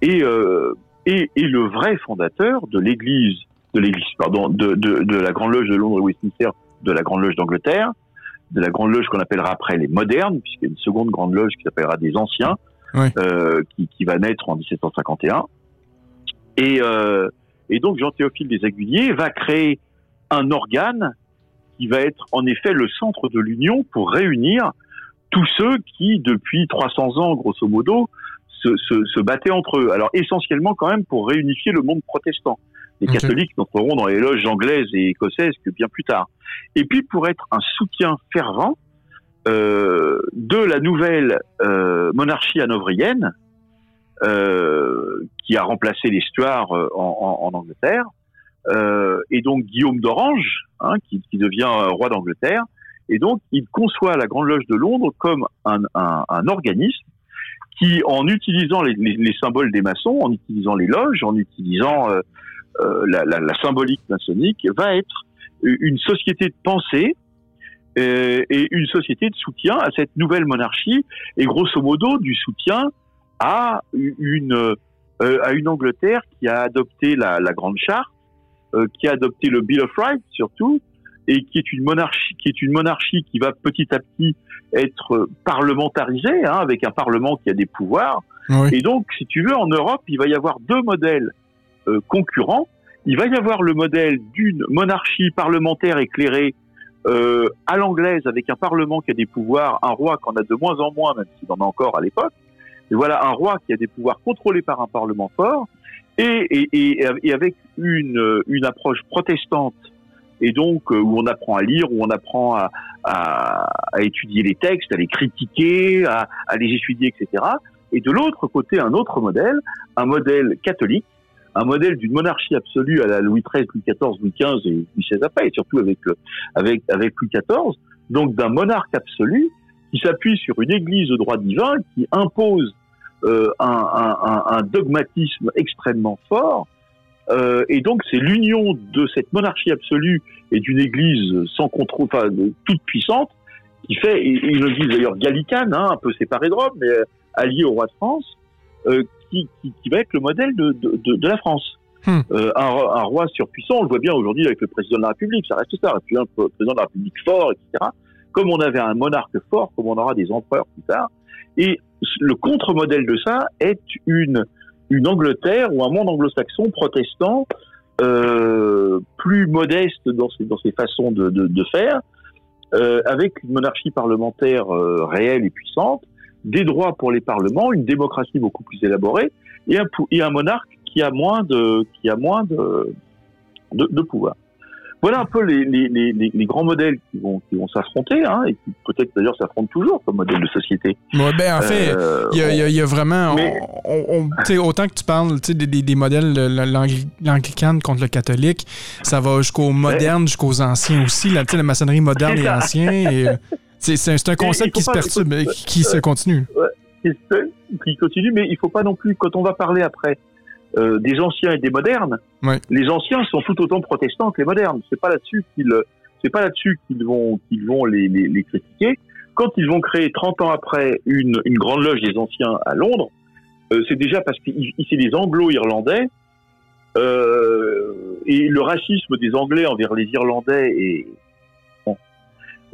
Speaker 2: et, euh, et, et le vrai fondateur de l'Église, de l'Église, pardon, de, de, de la Grande Loge de Londres et Westminster, de la Grande Loge d'Angleterre, de la Grande Loge qu'on appellera après les modernes, puisqu'il y a une seconde Grande Loge qui s'appellera des anciens, euh, qui, qui va naître en 1751. Et, euh, et donc Jean-Théophile des Aiguilliers va créer un organe qui va être en effet le centre de l'union pour réunir tous ceux qui, depuis 300 ans, grosso modo, se, se, se battaient entre eux. Alors essentiellement quand même pour réunifier le monde protestant. Les catholiques n'entreront dans les loges anglaises et écossaises que bien plus tard. Et puis pour être un soutien fervent euh, de la nouvelle euh, monarchie hanovrienne, euh, qui a remplacé les euh, en, Angleterre, euh, et donc Guillaume d'Orange, hein, qui, devient euh, roi d'Angleterre, et donc il conçoit la Grande Loge de Londres comme un, organisme qui, en utilisant les, les, les symboles des maçons, en utilisant les loges, en utilisant la, symbolique maçonnique, va être une société de pensée et une société de soutien à cette nouvelle monarchie, et grosso modo du soutien à une euh, à une Angleterre qui a adopté la, la Grande Charte, euh, qui a adopté le Bill of Rights surtout, et qui est une monarchie qui est une monarchie qui va petit à petit être parlementarisée, hein, avec un parlement qui a des pouvoirs.
Speaker 1: Oui.
Speaker 2: Et donc, si tu veux, en Europe, il va y avoir deux modèles euh, concurrents. Il va y avoir le modèle d'une monarchie parlementaire éclairée euh, à l'anglaise, avec un parlement qui a des pouvoirs, un roi qu'on a de moins en moins, même s'il en a encore à l'époque. Et voilà, un roi qui a des pouvoirs contrôlés par un parlement fort, et, et, et, avec une, une approche protestante, et donc euh, où on apprend à lire, où on apprend à, à, à étudier les textes, à les critiquer, à, à les étudier, etc. Et de l'autre côté, un autre modèle, un modèle catholique, un modèle d'une monarchie absolue à la Louis XIII, Louis XIV, Louis XV et Louis XVI après, et surtout avec, le- avec, avec Louis XIV, donc d'un monarque absolu qui s'appuie sur une église de droit divin qui impose euh, un, un, un, un dogmatisme extrêmement fort. Euh, et donc c'est l'union de cette monarchie absolue et d'une église sans contrôle, enfin toute puissante, qui fait, et- et une église d'ailleurs gallicane, hein, un peu séparée de Rome, mais euh, alliée au roi de France, euh, qui, qui, qui va être le modèle de, de, de, de la France.
Speaker 1: Hmm.
Speaker 2: Euh, un, ro- un roi surpuissant, on le voit bien aujourd'hui avec le président de la République, ça reste ça, puis un président de la République fort, etc. Comme on avait un monarque fort, comme on aura des empereurs plus tard. Et le contre-modèle de ça est une, une Angleterre ou un monde anglo-saxon protestant euh, plus modeste dans ses, dans ses façons de, de, faire, euh, avec une monarchie parlementaire euh, réelle et puissante, des droits pour les parlements, une démocratie beaucoup plus élaborée, et un, et un monarque qui a moins de, qui a moins de, de pouvoir. Voilà un peu les, les, les, les- grands modèles qui vont, qui vont s'affronter, hein, et qui peut-être d'ailleurs s'affrontent toujours comme modèle de société.
Speaker 1: Ouais, ben, en fait,
Speaker 2: Euh,
Speaker 1: il y, a- il y a- il y a vraiment.
Speaker 2: Mais-
Speaker 1: on- on- autant que tu parles des, des- des modèles, le- le- l'angli- l'anglicane contre le catholique, ça va jusqu'aux modernes, jusqu'aux anciens aussi. Sais, la maçonnerie moderne et
Speaker 2: ça.
Speaker 1: ancien. et, euh, c'est c'est un, concept qui se perturbe, qui, qui se continue.
Speaker 2: qui se- qui continue, mais il faut pas non plus, quand on va parler après euh, des anciens et des modernes,
Speaker 1: Ouais.
Speaker 2: les anciens sont tout autant protestants que les modernes. C'est pas là-dessus qu'ils, c'est pas là-dessus qu'ils vont, qu'ils vont les, les, les critiquer. Quand ils vont créer 30 ans après une, une grande loge des anciens à Londres, euh, c'est déjà parce que c'est des anglo-irlandais, euh, et le racisme des Anglais envers les Irlandais est, bon,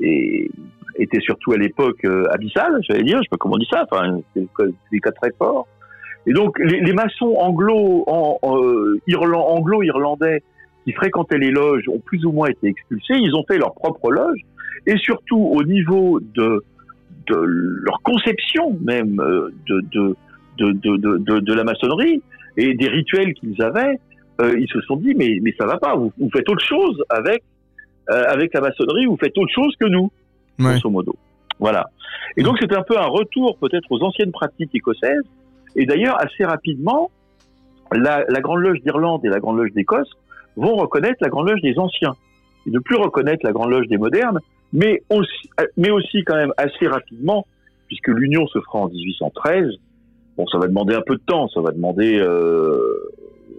Speaker 2: est- était surtout à l'époque euh, abyssal, j'allais dire, je sais pas comment on dit ça, enfin, c'est c'est des cas très forts. Et donc, les, les maçons anglo, en, euh, Irlan- anglo-irlandais qui fréquentaient les loges ont plus ou moins été expulsés, ils ont fait leur propre loge, et surtout au niveau de, de leur conception même euh, de, de, de, de, de, de- de la maçonnerie et des rituels qu'ils avaient, euh, ils se sont dit, mais, mais ça va pas, vous, vous faites autre chose avec, euh, avec la maçonnerie, vous faites autre chose que nous
Speaker 1: Ouais.
Speaker 2: grosso modo. Voilà. Et donc c'est un peu un retour peut-être aux anciennes pratiques écossaises. Et d'ailleurs, assez rapidement, la, Grande Loge d'Irlande et la Grande Loge d'Écosse vont reconnaître la Grande Loge des anciens et ne plus reconnaître la Grande Loge des modernes, mais aussi, mais aussi quand même assez rapidement, puisque l'union se fera en 1813. Bon, ça va demander un peu de temps, ça va demander euh,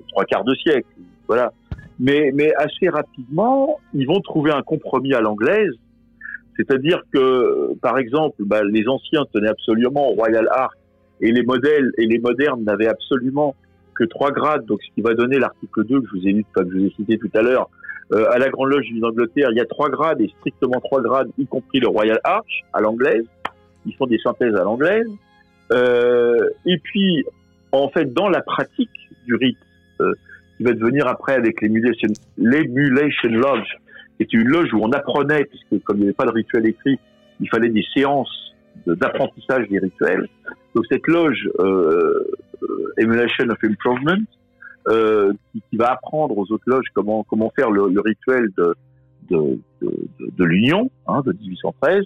Speaker 2: trois quarts de siècle, voilà. Mais, mais assez rapidement, ils vont trouver un compromis à l'anglaise c'est-à-dire que, par exemple, bah, les anciens tenaient absolument au Royal Ark et les modèles et les modernes n'avaient absolument que trois grades. Donc, ce qui va donner l'article 2 que je vous ai lu, que je vous ai cité tout à l'heure, euh, à la Grande Loge d'Angleterre, il y a trois grades et strictement trois grades, y compris le Royal Arch à l'anglaise. Ils font des synthèses à l'anglaise. Euh, et puis, en fait, dans la pratique du rite, euh, qui va devenir après avec l'emulation, l'emulation lodge, qui était une loge où on apprenait, puisque comme il n'y avait pas de rituel écrit, il fallait des séances d'apprentissage des rituels. Donc cette loge, euh, euh, Emulation of Improvement, euh, qui, va apprendre aux autres loges comment faire le, rituel de l'Union hein, de 1813,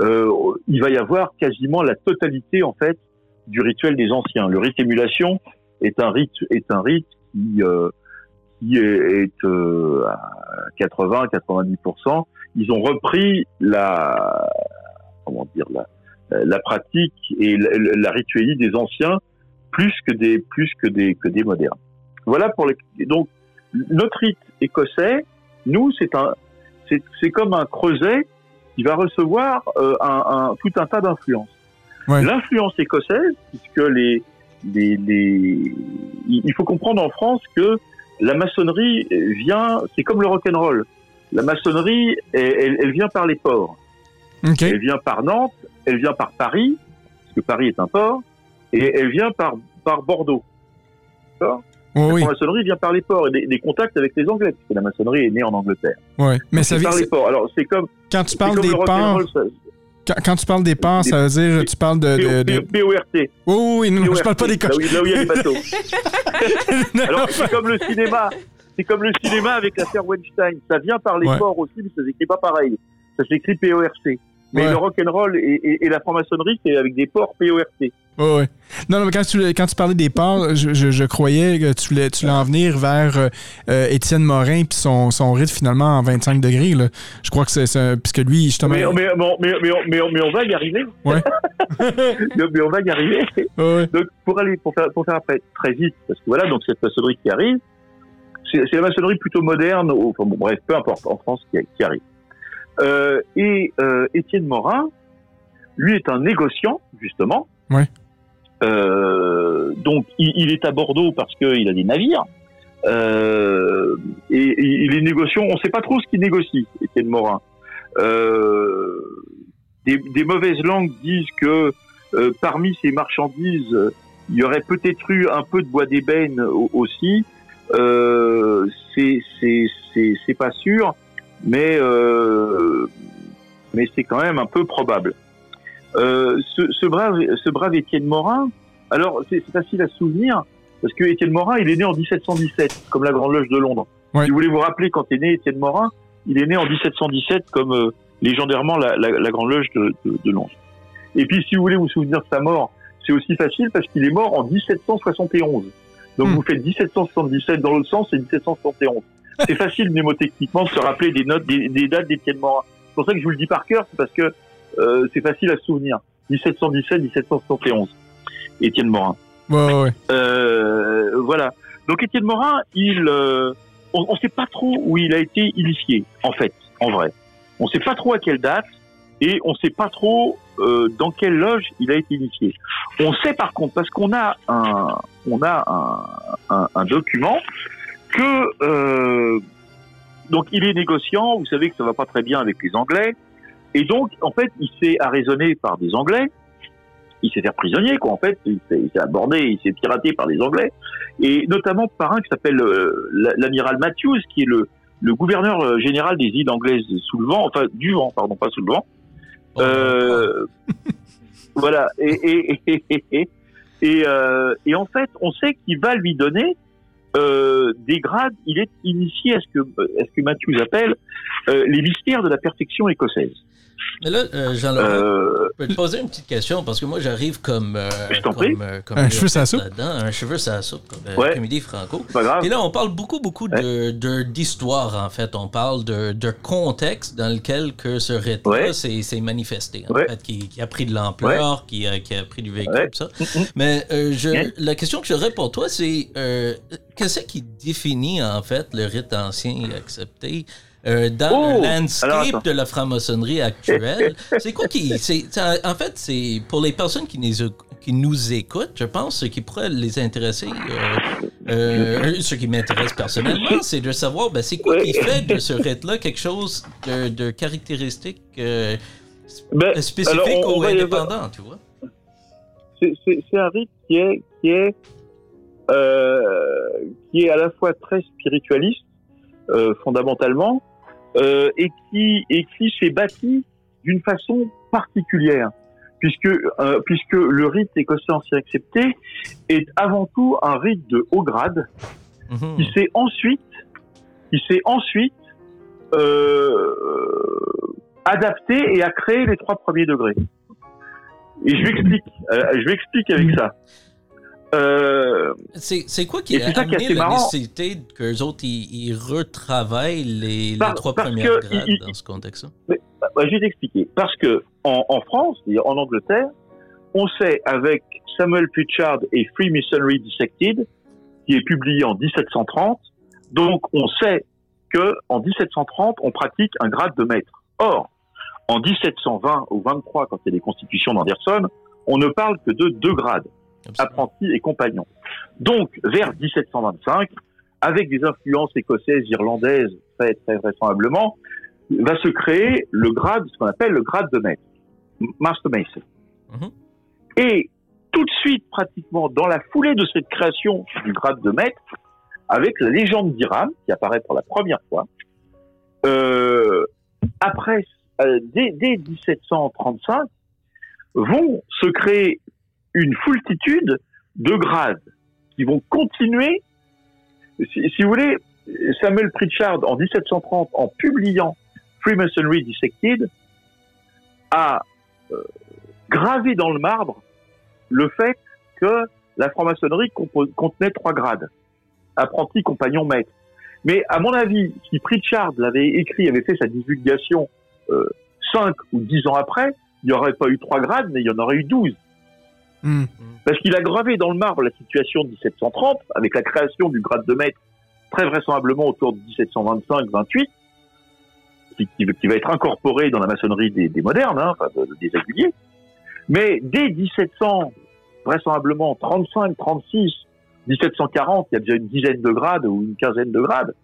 Speaker 2: euh, il va y avoir quasiment la totalité en fait du rituel des anciens. Le rite émulation est un rite est un rite qui est, est, euh, à 80-90%. Ils ont repris la comment dire la, la pratique et la, la rituelie des anciens plus que des plus que des que des modernes. Voilà pour les donc notre rite écossais, nous c'est un c'est c'est comme un creuset qui va recevoir euh, un, un tout un tas d'influences.
Speaker 1: Ouais.
Speaker 2: L'influence écossaise, puisque les les, les il faut comprendre en France que la maçonnerie vient, c'est comme le rock'n'roll. La maçonnerie, elle, elle- elle vient par les ports. Elle vient par Nantes, elle vient par Paris, parce que Paris est un port, et elle vient par, par Bordeaux. D'accord?
Speaker 1: Oui, oui.
Speaker 2: La maçonnerie vient par les ports et des, des contacts avec les Anglais, parce que la maçonnerie est née en Angleterre.
Speaker 1: ouais. Mais
Speaker 2: Donc,
Speaker 1: ça
Speaker 2: par les ports. Alors c'est comme,
Speaker 1: quand tu parles des ports,
Speaker 2: ça-
Speaker 1: quand, quand tu parles des ports, ça veut dire tu parles de. de, de-
Speaker 2: P- PORT.
Speaker 1: Oui, oui, oui, non, je parle pas des coches.
Speaker 2: là où il y a les bateaux. Alors c'est comme le cinéma. C'est comme le cinéma avec l'affaire Weinstein. Ça vient par les
Speaker 1: Ouais.
Speaker 2: ports aussi, mais ça s'écrit pas pareil. Ça s'écrit PORC. Mais
Speaker 1: Ouais.
Speaker 2: le rock'n'roll et, et, et la franc-maçonnerie, c'est avec des ports PORC.
Speaker 1: Ouais, ouais. Non, non, mais quand tu, quand tu parlais des ports, je, je, je croyais que tu voulais, tu voulais en venir vers euh, euh, Étienne Morin puis son, son rite finalement en 25 degrés. Là. Je crois que c'est. un- Puisque lui, justement.
Speaker 2: Mais, mais, mais, mais, mais, mais, mais on va y arriver.
Speaker 1: Ouais.
Speaker 2: mais, on va y arriver.
Speaker 1: Ouais.
Speaker 2: Donc, pour aller, pour faire, pour faire après très vite, parce que voilà, donc cette maçonnerie qui arrive, c'est c'est la maçonnerie plutôt moderne, ou, enfin, bon, bref, peu importe, en France qui, qui arrive. Euh, et euh, Étienne Morin, lui est un négociant, justement.
Speaker 1: Ouais.
Speaker 2: Euh, donc, il, il est à Bordeaux parce qu'il a des navires. Euh, et, et il est négociant. On ne sait pas trop ce qu'il négocie, Étienne Morin. Euh, des, des mauvaises langues disent que euh, parmi ces marchandises, il y aurait peut-être eu un peu de bois d'ébène au- aussi. C'est pas sûr, mais euh, mais c'est quand même un peu probable. Euh, ce, ce brave ce brave Étienne Morin, alors c'est facile à se souvenir parce que Étienne Morin, il est né en 1717 comme la Grande Loge de Londres.
Speaker 1: Ouais.
Speaker 2: Si vous voulez vous rappeler quand est né Étienne Morin, il est né en 1717 comme euh, légendairement la, la, la Grande Loge de, de, de Londres. Et puis si vous voulez vous souvenir de sa mort, c'est aussi facile parce qu'il est mort en 1771. Donc
Speaker 1: Hmm.
Speaker 2: vous faites 1777 dans l'autre sens et 1771. C'est facile mnémotechniquement de se rappeler des notes, des, des dates d'Étienne Morin. C'est pour ça que je vous le dis par cœur, c'est parce que euh, c'est facile à se souvenir. 1717, 1771. Étienne Morin.
Speaker 1: Ouais, ouais, ouais.
Speaker 2: Euh, voilà. Donc Étienne Morin, il, euh, on ne sait pas trop où il a été initié, en fait, en vrai. On ne sait pas trop à quelle date et on ne sait pas trop euh, dans quelle loge il a été initié. On sait par contre parce qu'on a un, on a un, un, un document que euh, donc il est négociant. Vous savez que ça va pas très bien avec les Anglais et donc en fait il s'est arraisonné par des Anglais il s'est fait prisonnier, quoi, en fait. Il s'est abordé, il s'est piraté par les Anglais. Et notamment par un qui s'appelle euh, la- l'amiral Matthews, qui est le, le gouverneur euh, général des îles anglaises sous le vent, enfin, du vent, pardon, pas sous le vent. Euh, voilà. Et, et, et, et, euh, et en fait, on sait qu'il va lui donner euh, des grades. Il est initié à ce que, à ce que Matthews appelle euh, les mystères de la perfection écossaise.
Speaker 5: Mais là, euh, Jean-Laurent,
Speaker 2: Euh,
Speaker 5: je peux te poser une petite question parce que moi, j'arrive comme. euh,
Speaker 2: Je t'en
Speaker 5: comme,
Speaker 2: prie.
Speaker 5: euh, comme
Speaker 1: Un cheveu la soupe.
Speaker 5: Un cheveu la soupe, comme euh,
Speaker 2: Ouais.
Speaker 5: Comédie Franco.
Speaker 2: c'est pas grave.
Speaker 5: Et là, on parle beaucoup, beaucoup de- de- d'histoire, en fait. On parle de, de contexte dans lequel que ce rite-là
Speaker 2: Ouais.
Speaker 5: s'est manifesté, en
Speaker 2: Ouais.
Speaker 5: fait, qui, qui a pris de l'ampleur, qui, a, qui a pris du véhicule,
Speaker 2: Ouais.
Speaker 5: tout ça. Mais euh, je,
Speaker 2: Ouais.
Speaker 5: la question que j'aurais pour toi, c'est euh, qu'est-ce qui définit, en fait, le rite ancien et accepté euh, dans
Speaker 2: Oh!
Speaker 5: le
Speaker 2: Alors,
Speaker 5: landscape de la franc-maçonnerie actuelle? c'est quoi qui... en fait, c'est pour les personnes qui nous, qui nous écoutent, je pense, ce qui pourrait les intéresser... euh, euh, ce qui m'intéresse personnellement, c'est de savoir, ben, c'est quoi qui fait de ce rite-là quelque chose de, de caractéristique
Speaker 2: Ben,
Speaker 5: spécifique
Speaker 2: alors, on- on
Speaker 5: ou indépendant, tu vois?
Speaker 2: c'est- un rite qui est qui est qui est à la fois très spiritualiste fondamentalement euh, et qui et qui s'est bâti d'une façon particulière puisque euh, puisque le rite écossais ancien accepté est avant tout un rite de haut grade
Speaker 5: Mhm.
Speaker 2: qui s'est ensuite qui s'est ensuite euh, adapté et a créé les trois premiers degrés. Et je m'explique, euh, je m'explique avec ça. Euh,
Speaker 5: C'est quoi qui a
Speaker 2: est
Speaker 5: amené
Speaker 2: assez
Speaker 5: la
Speaker 2: marrant.
Speaker 5: nécessité qu'eux autres, ils, ils retravaillent les, trois premières grades
Speaker 2: il-
Speaker 5: dans ce contexte-là?
Speaker 2: bah, je vais t'expliquer. Parce que en, en France, en Angleterre, on sait avec Samuel Pritchard et Freemasonry Dissected, qui est publié en 1730, donc on sait que en 1730, on pratique un grade de maître. Or, en 1720 ou 23, quand il y a les constitutions d'Anderson, on ne parle que de deux grades.
Speaker 5: Absolument.
Speaker 2: apprenti et compagnon. Donc, vers 1725, avec des influences écossaises, irlandaises, très, très vraisemblablement, va se créer le grade, ce qu'on appelle le grade de maître, Master Mason.
Speaker 5: Mhm.
Speaker 2: Et tout de suite, pratiquement, dans la foulée de cette création du grade de maître, avec la légende d'Iram, qui apparaît pour la première fois, euh, après, euh, dès, dès 1735, vont se créer une foultitude de grades qui vont continuer. Si, vous voulez, Samuel Pritchard, en 1730, en publiant Freemasonry Dissected, a euh, gravé dans le marbre le fait que la franc-maçonnerie contenait trois grades apprenti, compagnon, maître. Mais à mon avis, si Pritchard l'avait écrit, avait fait sa divulgation euh, cinq ou dix ans après, il n'y aurait pas eu trois grades, mais il y en aurait eu douze.
Speaker 1: Hmm.
Speaker 2: Parce qu'il a gravé dans le marbre la situation de 1730, avec la création du grade de maître, très vraisemblablement autour de 1725-28, qui, va être incorporé dans la maçonnerie des, modernes, hein, des réguliers. Mais dès 1700, vraisemblablement 35, 36, 1740, il y a déjà une dizaine de grades ou une quinzaine de grades.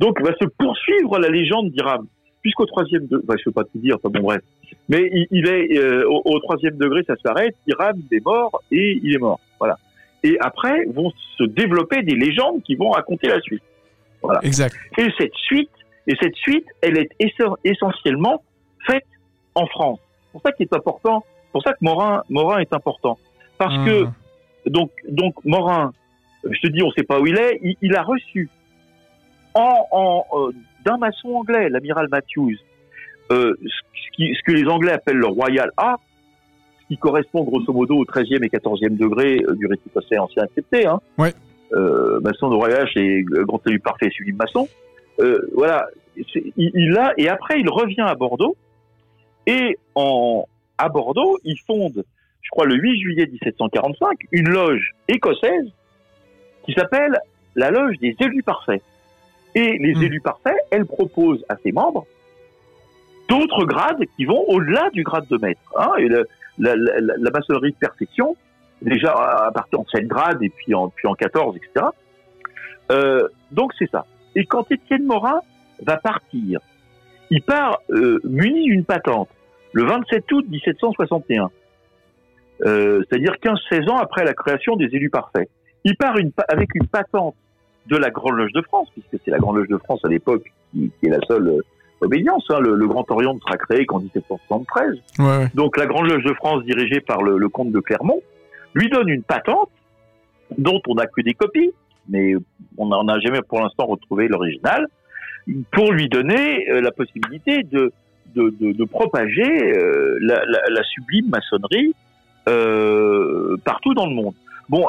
Speaker 2: Donc va se poursuivre la légende d'Iram. Puisqu'au troisième degré, enfin, je ne peux pas tout dire, enfin bon bref. Mais il, il est euh, au, au troisième degré, ça s'arrête. Iram, il est mort et il est mort. Voilà. Et après vont se développer des légendes qui vont raconter la suite. Voilà.
Speaker 1: Exact.
Speaker 2: Et cette suite, et cette suite, elle est essentiellement faite en France. C'est pour ça qu'il est important. C'est pour ça que Morin, Morin est important. Parce que
Speaker 1: Hum.
Speaker 2: donc, donc Morin, je te dis, on sait pas où il est. Il, il a reçu en, en euh, d'un maçon anglais, l'amiral Matthews, euh, ce, qui- ce que les Anglais appellent le Royal Art, ce qui correspond grosso modo au 13e et 14e degré euh, du écossais ancien accepté. Hein.
Speaker 1: Ouais.
Speaker 2: Euh, maçon de Royal, c'est grand salut parfait, sublime maçon. Euh, voilà, il, il a et après il revient à Bordeaux et en à Bordeaux, il fonde, je crois le 8 juillet 1745, une loge écossaise qui s'appelle la loge des élus parfaits. Et les
Speaker 1: Hmm.
Speaker 2: élus parfaits, elle propose à ses membres d'autres grades qui vont au-delà du grade de maître. Hein, et le- la, la- maçonnerie de perfection, déjà à partir en 7 grades et puis en, puis en 14, etc. Euh, donc c'est ça. Et quand Étienne Morin va partir, il part euh, muni d'une patente le 27 août 1761. Euh, c'est-à-dire 15-16 ans après la création des élus parfaits. Il part une, avec une patente de la Grande Loge de France, puisque c'est la Grande Loge de France à l'époque qui, qui est la seule euh, obédience. hein. Le, le Grand Orient ne sera créé qu'en 1773.
Speaker 1: Ouais, ouais.
Speaker 2: Donc la Grande Loge de France, dirigée par le, le comte de Clermont, lui donne une patente dont on n'a que des copies, mais on n'en a jamais pour l'instant retrouvé l'original, pour lui donner euh, la possibilité de, de, de, de propager euh, la, la, la sublime maçonnerie euh, partout dans le monde. Bon,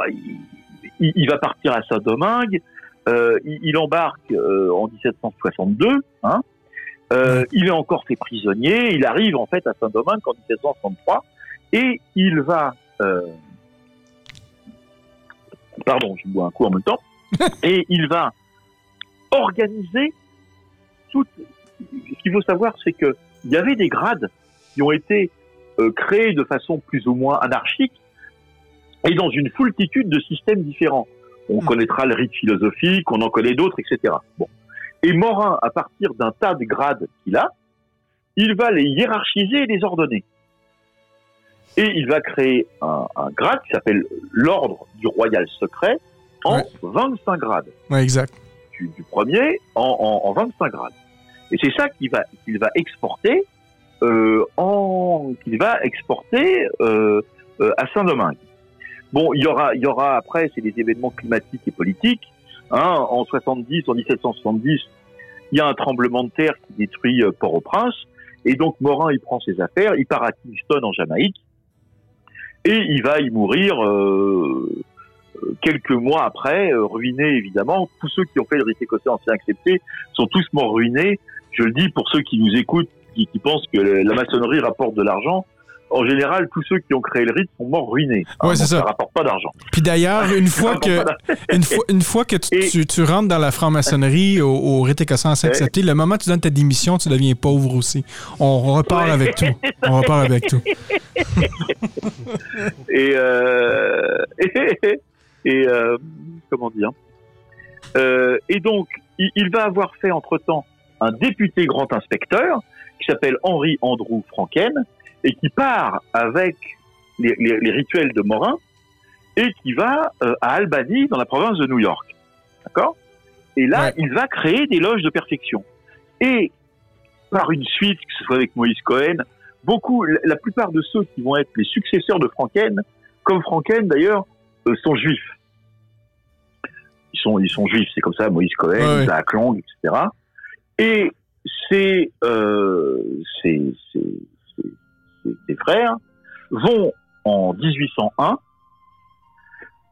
Speaker 2: il va partir à Saint-Domingue, euh, il, il embarque euh, en 1762, hein, euh, il est encore fait prisonnier, il arrive en fait à Saint-Domingue en 1763, et il va... pardon, je bois un coup en même temps, et il va organiser tout. Ce qu'il faut savoir, c'est que il y avait des grades qui ont été créés de façon plus ou moins anarchique et dans une foultitude de systèmes différents. On
Speaker 1: Hmm.
Speaker 2: connaîtra le rite philosophique, on en connaît d'autres, etc. Bon. Et Morin, à partir d'un tas de grades qu'il a, il va les hiérarchiser et les ordonner. Et il va créer un, un grade qui s'appelle l'ordre du royal secret en
Speaker 1: Ouais.
Speaker 2: 25 grades
Speaker 1: Ouais, exact.
Speaker 2: du, du premier en, en, en 25 grades. Et c'est ça qu'il va, qu'il va exporter euh, en, qu'il va exporter euh, euh, à Saint-Domingue. Bon, il y aura, il y aura après, c'est des événements climatiques et politiques. Hein, en 70, en 1770, il y a un tremblement de terre qui détruit euh, Port-au-Prince, et donc Morin, il prend ses affaires, il part à Kingston en Jamaïque, et il va y mourir euh, euh, quelques mois après, euh, ruiné évidemment. Tous ceux qui ont fait le rite écossais ancien accepté sont tous morts ruinés. Je le dis pour ceux qui nous écoutent, qui, pensent que la maçonnerie rapporte de l'argent. En général, tous ceux qui ont créé le rite sont morts ruinés. Hein,
Speaker 1: Ouais, c'est ça.
Speaker 2: Ça rapporte pas d'argent.
Speaker 1: Puis d'ailleurs, une fois que
Speaker 2: pas d'argent.
Speaker 1: une fois, une fois que tu,
Speaker 2: Et-
Speaker 1: tu, tu rentres dans la franc-maçonnerie au, au rite écossais accepté, le moment où tu donnes ta démission, tu deviens pauvre aussi. On repart
Speaker 2: Ouais.
Speaker 1: avec tout. On repart avec tout.
Speaker 2: et euh, et, et, euh, comment dire euh, et donc il, il va avoir fait entre temps un député grand inspecteur qui s'appelle Henri Andrew Franken et qui part avec les, les- les rituels de Morin et qui va euh, à Albany dans la province de New York d'accord? Et là
Speaker 1: Ouais.
Speaker 2: il va créer des loges de perfection et par une suite que ce soit avec Moïse Cohen beaucoup, la- plupart de ceux qui vont être les successeurs de Franken, comme Franken d'ailleurs, euh, sont juifs. Ils sont, ils sont juifs, c'est comme ça, Moïse Cohen,
Speaker 1: Ouais, ouais.
Speaker 2: Isaac Long, etc. Et ces, euh, ces, ces, ces frères vont en 1801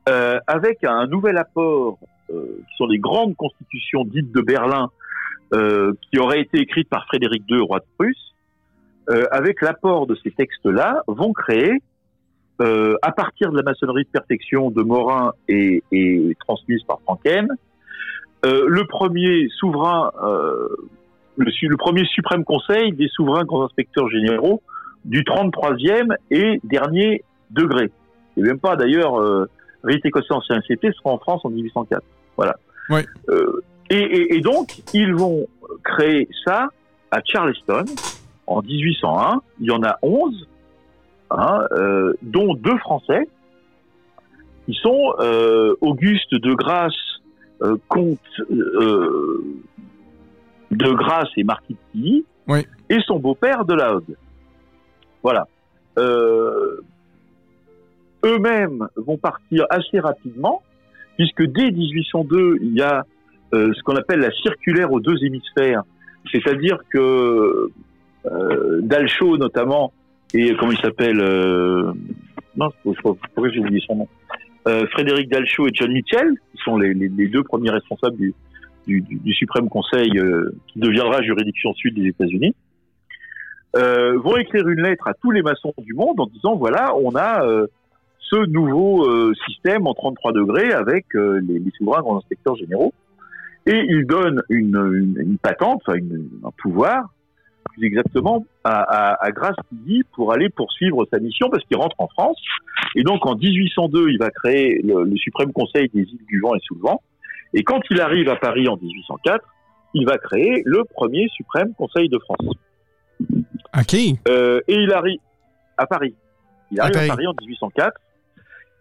Speaker 2: euh, avec un nouvel apport euh, qui sont les grandes constitutions dites de Berlin euh, qui auraient été écrites par Frédéric II, roi de Prusse, euh, avec l'apport de ces textes-là, vont créer, à partir de la maçonnerie de perfection de Morin et, transmise par Franken, le premier souverain, le, le premier suprême conseil des souverains grands inspecteurs généraux du 33e et dernier degré. Et même pas d'ailleurs, euh, rite écossais ancien CT sera en France en 1804. Voilà.
Speaker 1: Ouais.
Speaker 2: Euh, et, et- et donc, ils vont créer ça à Charleston en 1801. Il y en a 11, hein, euh, dont deux Français. Ils sont euh, Auguste de Grasse, euh, comte euh, de Grasse et marquis de Tilly,
Speaker 1: Oui.
Speaker 2: et son beau-père de la Hogue. Voilà. Euh, Eux-mêmes vont partir assez rapidement, puisque dès 1802, il y a euh, ce qu'on appelle la circulaire aux deux hémisphères, c'est-à-dire que euh, Dalchot notamment, et comment il s'appelle euh, Non, pourquoi j'ai oublié son nom. Euh, Frédéric Dalchot et John Mitchell, qui sont les, les- les deux premiers responsables du, du, du- du suprême conseil euh, qui deviendra juridiction sud des États-Unis, euh, vont écrire une lettre à tous les maçons du monde en disant voilà, on a euh, ce nouveau euh, système en 33 degrés avec les, les souverains grands inspecteurs généraux, et ils donnent une, patente, enfin un pouvoir, plus exactement, à, à, à pour aller poursuivre sa mission parce qu'il rentre en France. Et donc en 1802, il va créer le, le suprême conseil des îles du vent et sous le vent. Et quand il arrive à Paris en 1804, il va créer le premier suprême conseil de France.
Speaker 1: OK.
Speaker 2: Euh, et il arrive à Paris. Il arrive à
Speaker 1: Paris.
Speaker 2: Paris, en 1804.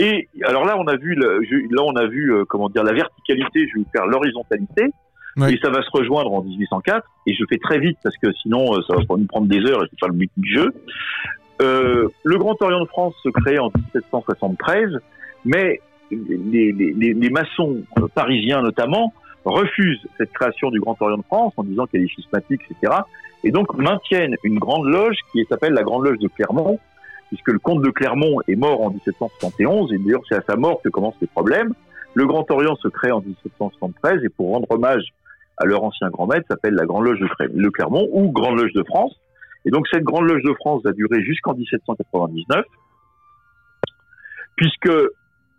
Speaker 2: Et alors là, on a vu, là, on a vu, euh, comment dire, la verticalité. Je vais vous faire l'horizontalité.
Speaker 1: Ouais.
Speaker 2: Et ça va se rejoindre en 1804. Et je fais très vite parce que sinon, euh, ça va nous prendre des heures et c'est pas le but du jeu. Euh, le Grand Orient de France se crée en 1773, mais les, les, les, les maçons euh, parisiens notamment refusent cette création du Grand Orient de France en disant qu'elle est schismatique, etc. Et donc maintiennent une grande loge qui s'appelle la Grande Loge de Clermont, puisque le comte de Clermont est mort en 1771, et d'ailleurs c'est à sa mort que commencent les problèmes. Le Grand Orient se crée en 1773, et pour rendre hommage à leur ancien grand maître, s'appelle la Grande Loge de Clermont, ou Grande Loge de France. Et donc cette Grande Loge de France va durer jusqu'en 1799, puisque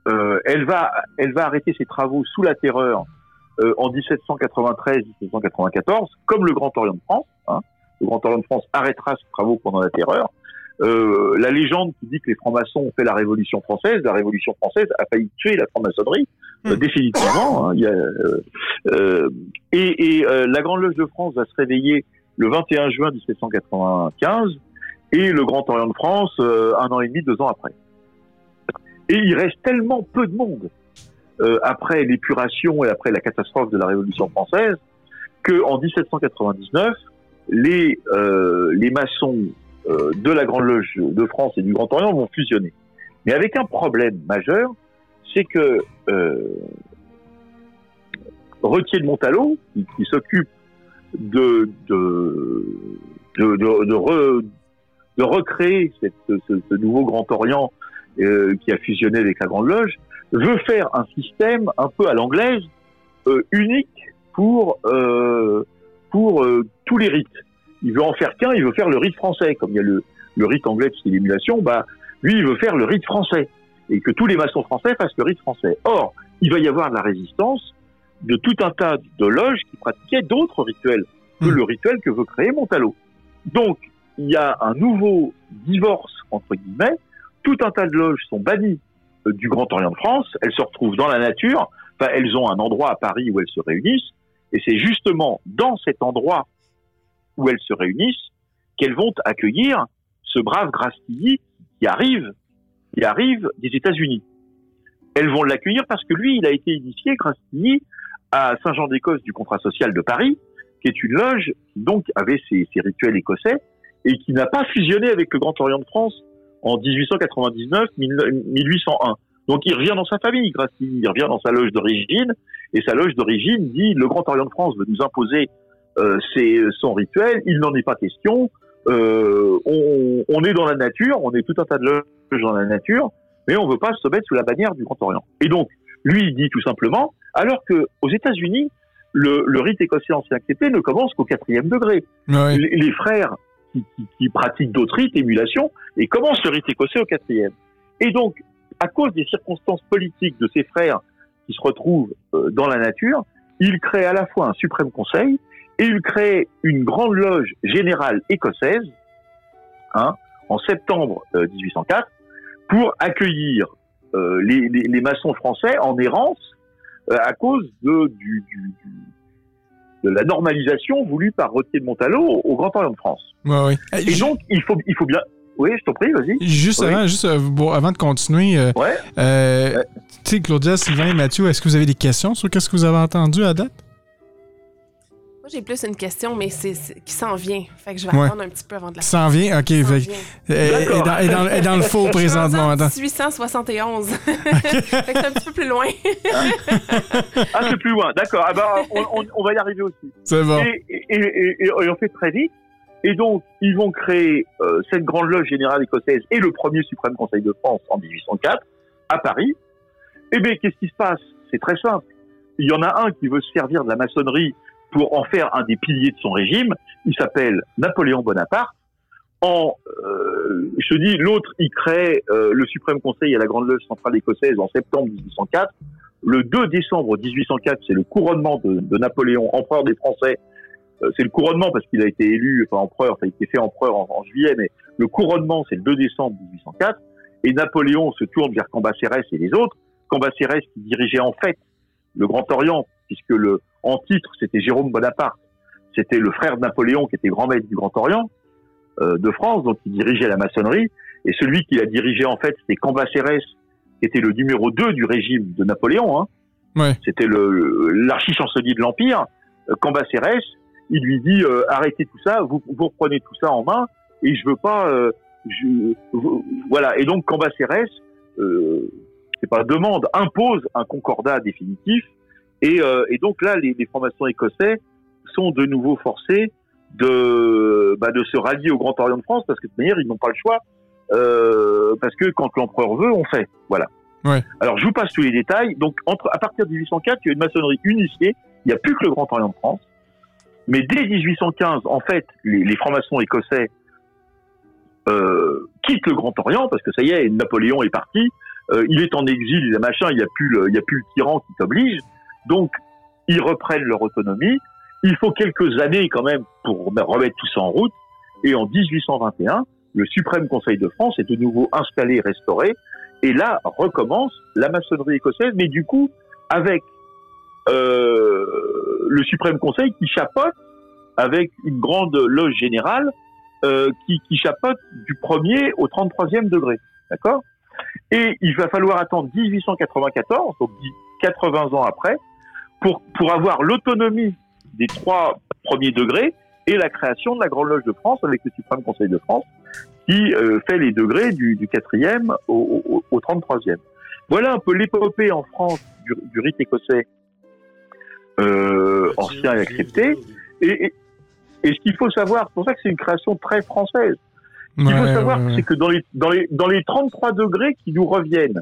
Speaker 2: euh, elle va elle va arrêter ses travaux sous la Terreur euh, en 1793-1794, comme le Grand Orient de France. hein. Le Grand Orient de France arrêtera ses travaux pendant la Terreur. Euh, la légende qui dit que les francs-maçons ont fait la Révolution française, la Révolution française a failli tuer la franc-maçonnerie, euh, définitivement. hein. Y a, euh, euh, et et, euh, la Grande Loge de France va se réveiller le 21 juin 1795 et le Grand Orient de France euh, un an et demi, deux ans après. Et il reste tellement peu de monde euh, après l'épuration et après la catastrophe de la Révolution française que en 1799, les euh, les maçons euh, de la Grande Loge de France et du Grand Orient vont fusionner. Mais avec un problème majeur, c'est que Retier de Montalot, qui, s'occupe de de de, de, de re- de recréer ce, nouveau Grand Orient qui a fusionné avec la Grande Loge, veut faire un système un peu à l'anglaise, euh, unique pour euh, pour euh, tous les rites. Il veut en faire qu'un, il veut faire le rite français, comme il y a le, le rite anglais de l'émulation, bah lui il veut faire le rite français et que tous les maçons français fassent le rite français. Or, il va y avoir de la résistance de tout un tas de loges qui pratiquaient d'autres rituels que le rituel que veut créer Montalot. Donc, il y a un nouveau divorce, entre guillemets. Tout un tas de loges sont bannies du Grand Orient de France. Elles se retrouvent dans la nature. Enfin, elles ont un endroit à Paris où elles se réunissent. Et c'est justement dans cet endroit où elles se réunissent qu'elles vont accueillir ce brave Grastilly qui arrive, qui arrive des États-Unis. Elles vont l'accueillir parce que lui, il a été initié, Grastilly, à Saint-Jean-d'Écosse du contrat social de Paris, qui est une loge qui donc avait ses rituels écossais et qui n'a pas fusionné avec le Grand Orient de France en 1899-1801. Donc il revient dans sa famille, Grastilly, il revient dans sa loge d'origine, et sa loge d'origine dit le Grand Orient de France veut nous imposer euh, ses- son rituel, il n'en est pas question, euh, on, on est dans la nature, on est tout un tas de loges dans la nature, mais on veut pas se mettre sous la bannière du Grand Orient. Et donc, lui, il dit tout simplement, alors que aux États-Unis, le, le rite écossais ancien accepté ne commence qu'au quatrième degré. Les frères qui, qui- qui pratiquent d'autres rites, émulation, et commencent le rite écossais au quatrième. Et donc, à cause des circonstances politiques de ces frères qui se retrouvent euh, dans la nature, il crée à la fois un suprême conseil et il crée une grande loge générale écossaise hein, en septembre euh, 1804 pour accueillir euh, les, maçons français en errance euh, à cause de, du- de la normalisation voulue par Retier de Montalot au, Grand Orient de France.
Speaker 1: Ouais, ouais.
Speaker 2: Et donc, il faut, il faut bien, Oui, je t'en prie, vas-y.
Speaker 1: Juste
Speaker 2: Oui.
Speaker 1: avant, juste euh, bon, avant de continuer, euh,
Speaker 2: Ouais.
Speaker 1: euh, tu sais, Claudia, Sylvain et Mathieu, est-ce que vous avez des questions sur qu'est-ce que vous avez entendu à date?
Speaker 6: Moi, j'ai plus une question, mais c'est c'est- qui s'en vient. Fait que je vais
Speaker 1: Ouais.
Speaker 6: attendre un petit peu avant de la
Speaker 1: s'en vient? OK. Fait-
Speaker 6: vient.
Speaker 1: Elle est
Speaker 2: D'accord.
Speaker 1: dans, le faux
Speaker 6: Je suis
Speaker 1: présentement.
Speaker 6: rendue en
Speaker 1: Attends.
Speaker 6: 1871. fait que c'est un petit peu plus loin.
Speaker 2: Ah, c'est plus loin. D'accord. Ah bah, on, on- on va y arriver aussi.
Speaker 1: C'est bon.
Speaker 2: Et, et- et- et- et on fait très vite. Et donc, ils vont créer euh, cette grande loge générale écossaise et le premier suprême conseil de France en 1804 à Paris. Eh bien, qu'est-ce qui se passe? C'est très simple. Il y en a un qui veut se servir de la maçonnerie pour en faire un des piliers de son régime. Il s'appelle Napoléon Bonaparte. En, euh, je dis, l'autre, il crée euh, le suprême conseil à la grande loge centrale écossaise en septembre 1804. Le 2 décembre 1804, c'est le couronnement de, Napoléon, empereur des Français. Euh, c'est le couronnement parce qu'il a été élu, enfin empereur, ça a été fait empereur en juillet, mais le couronnement, c'est le 2 décembre 1804. Et Napoléon se tourne vers Cambacérès et les autres. Cambacérès qui dirigeait en fait le Grand Orient, puisque le en titre, c'était Jérôme Bonaparte. C'était le frère de Napoléon qui était grand maître du Grand Orient euh, de France, donc il dirigeait la maçonnerie. Et celui qui l'a dirigé en fait, c'était Cambacérès, qui était le numéro 2 du régime de Napoléon. Hein.
Speaker 1: Ouais.
Speaker 2: C'était l'archi-chancelier de l'Empire. Euh, Cambacérès, il lui dit euh, arrêtez tout ça, vous, vous reprenez tout ça en main, et je veux pas. euh, je, vous- voilà. Et donc Cambacérès, euh, c'est pas demande, impose un concordat définitif. Et, euh, et donc là, les, les formations écossais sont de nouveau forcés de, bah, de se rallier au Grand Orient de France parce que de toute manière, ils n'ont pas le choix. Euh, parce que quand l'empereur veut, on fait. Voilà.
Speaker 1: Ouais.
Speaker 2: Alors, je vous passe tous les détails. Donc, entre, à partir de 1804, il y a une maçonnerie unifiée. Il n'y a plus que le Grand Orient de France. Mais dès 1815, en fait, les, les francs-maçons écossais euh, quittent le Grand Orient parce que ça y est, Napoléon est parti. Euh, il est en exil, il a machin, il n'y a plus le, il y a plus le tyran qui t'oblige. Donc, ils reprennent leur autonomie. Il faut quelques années quand même pour remettre tout ça en route. Et en 1821, le Suprême Conseil de France est de nouveau installé, restauré. Et là, recommence la maçonnerie écossaise, mais du coup, avec euh, le Suprême Conseil qui chapeaute avec une grande loge générale euh, qui, chapeaute du premier au 33e degré. D'accord? Et il va falloir attendre 1894, donc 80 ans après, pour, pour avoir l'autonomie des trois premiers degrés et la création de la Grande Loge de France avec le Suprême Conseil de France qui euh, fait les degrés du, du 4e au, au, au 33e. Voilà un peu l'épopée en France du, du rite écossais euh, ancien et accepté. Et, et, et ce qu'il faut savoir, c'est pour ça que c'est une création très française. Ce qu'il faut savoir,
Speaker 1: ouais, ouais.
Speaker 2: c'est que dans les, dans, les, dans les 33 degrés qui nous reviennent,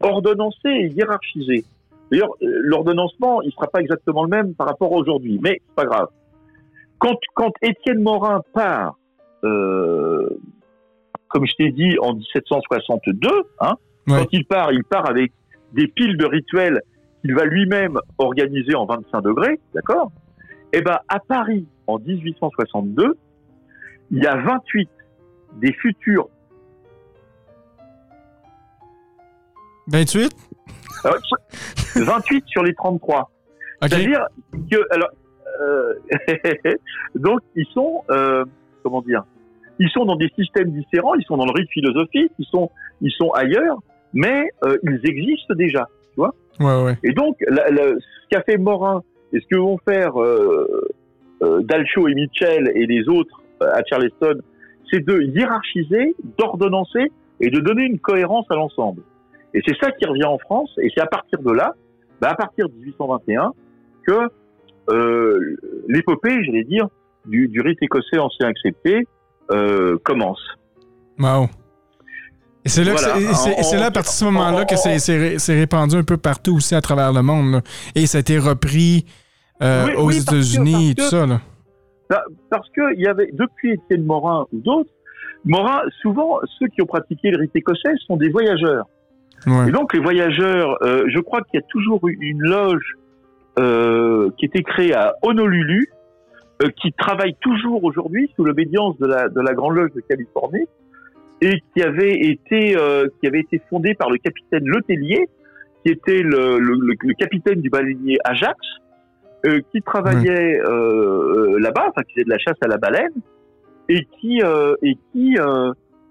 Speaker 2: ordonnancés et hiérarchisés, d'ailleurs, euh, l'ordonnancement, il sera pas exactement le même par rapport à aujourd'hui, mais c'est pas grave. Quand, quand Étienne Morin part, euh, comme je t'ai dit, en 1762, hein,
Speaker 1: Ouais.
Speaker 2: quand il part, il part avec des piles de rituels qu'il va lui-même organiser en 25 degrés, d'accord? Eh ben, à Paris, en 1862, il y a 28 des futurs
Speaker 1: 28?
Speaker 2: Euh, 28 sur les 33.
Speaker 1: OK.
Speaker 2: C'est-à-dire que alors euh, donc ils sont euh, comment dire Ils sont dans des systèmes différents, ils sont dans le rite philosophique, ils sont ils sont ailleurs, mais euh, ils existent déjà.
Speaker 1: Ouais, ouais.
Speaker 2: Et donc la- la- ce qu'a fait Morin et ce que vont faire euh, euh, Dalcho et Mitchell et les autres euh, à Charleston, c'est de hiérarchiser, d'ordonnancer et de donner une cohérence à l'ensemble. Et c'est ça qui revient en France, et c'est à partir de là, bah, à partir de 1821, que euh, l'épopée, j'allais dire, du, du rite écossais ancien accepté euh, commence.
Speaker 1: Wow. Et c'est là,
Speaker 2: Voilà.
Speaker 1: là, à partir de ce moment-là, que c'est- c'est ré- c'est répandu un peu partout aussi à travers le monde. là. Et ça a été repris euh,
Speaker 2: Oui,
Speaker 1: aux
Speaker 2: oui,
Speaker 1: États-Unis et tout ça. Là.
Speaker 2: Bah, parce que il y avait depuis Étienne Morin ou d'autres, Morin, souvent ceux qui ont pratiqué le rite écossais sont des voyageurs.
Speaker 1: Ouais.
Speaker 2: Et donc les voyageurs, euh, je crois qu'il y a toujours eu une loge euh, qui était créée à Honolulu, euh, qui travaille toujours aujourd'hui sous l'obédience de la, de la Grande Loge de Californie, et qui avait été euh, qui avait été fondée par le capitaine Letellier, qui était le, le, le- le capitaine du baleinier Ajax, qui travaillait là-bas, enfin qui faisait de la chasse à la baleine, et qui euh, et qui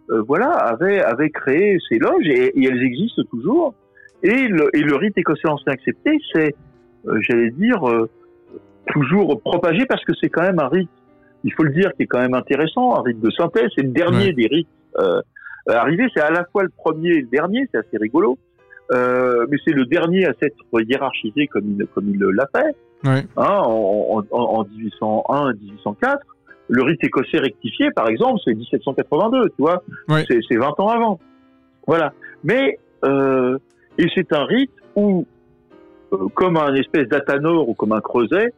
Speaker 2: euh, voilà, avait, avait créé ces loges et, et elles existent toujours. Et le, et le rite écossais ancien accepté, c'est, euh, j'allais dire, euh, toujours propagé parce que c'est quand même un rite, il faut le dire, qui est quand même intéressant, un rite de synthèse. C'est le dernier
Speaker 1: Ouais.
Speaker 2: des rites arrivés. C'est à la fois le premier et le dernier, c'est assez rigolo. Mais c'est le dernier à s'être hiérarchisé comme il, comme il l'a fait
Speaker 1: Ouais.
Speaker 2: hein, en, en, en 1801 1804. Le rite écossais rectifié, par exemple, c'est 1782, tu vois, c'est c'est 20 ans avant. Voilà. Mais euh, et c'est un rite où, euh, comme un espèce d'athanor ou comme un creuset,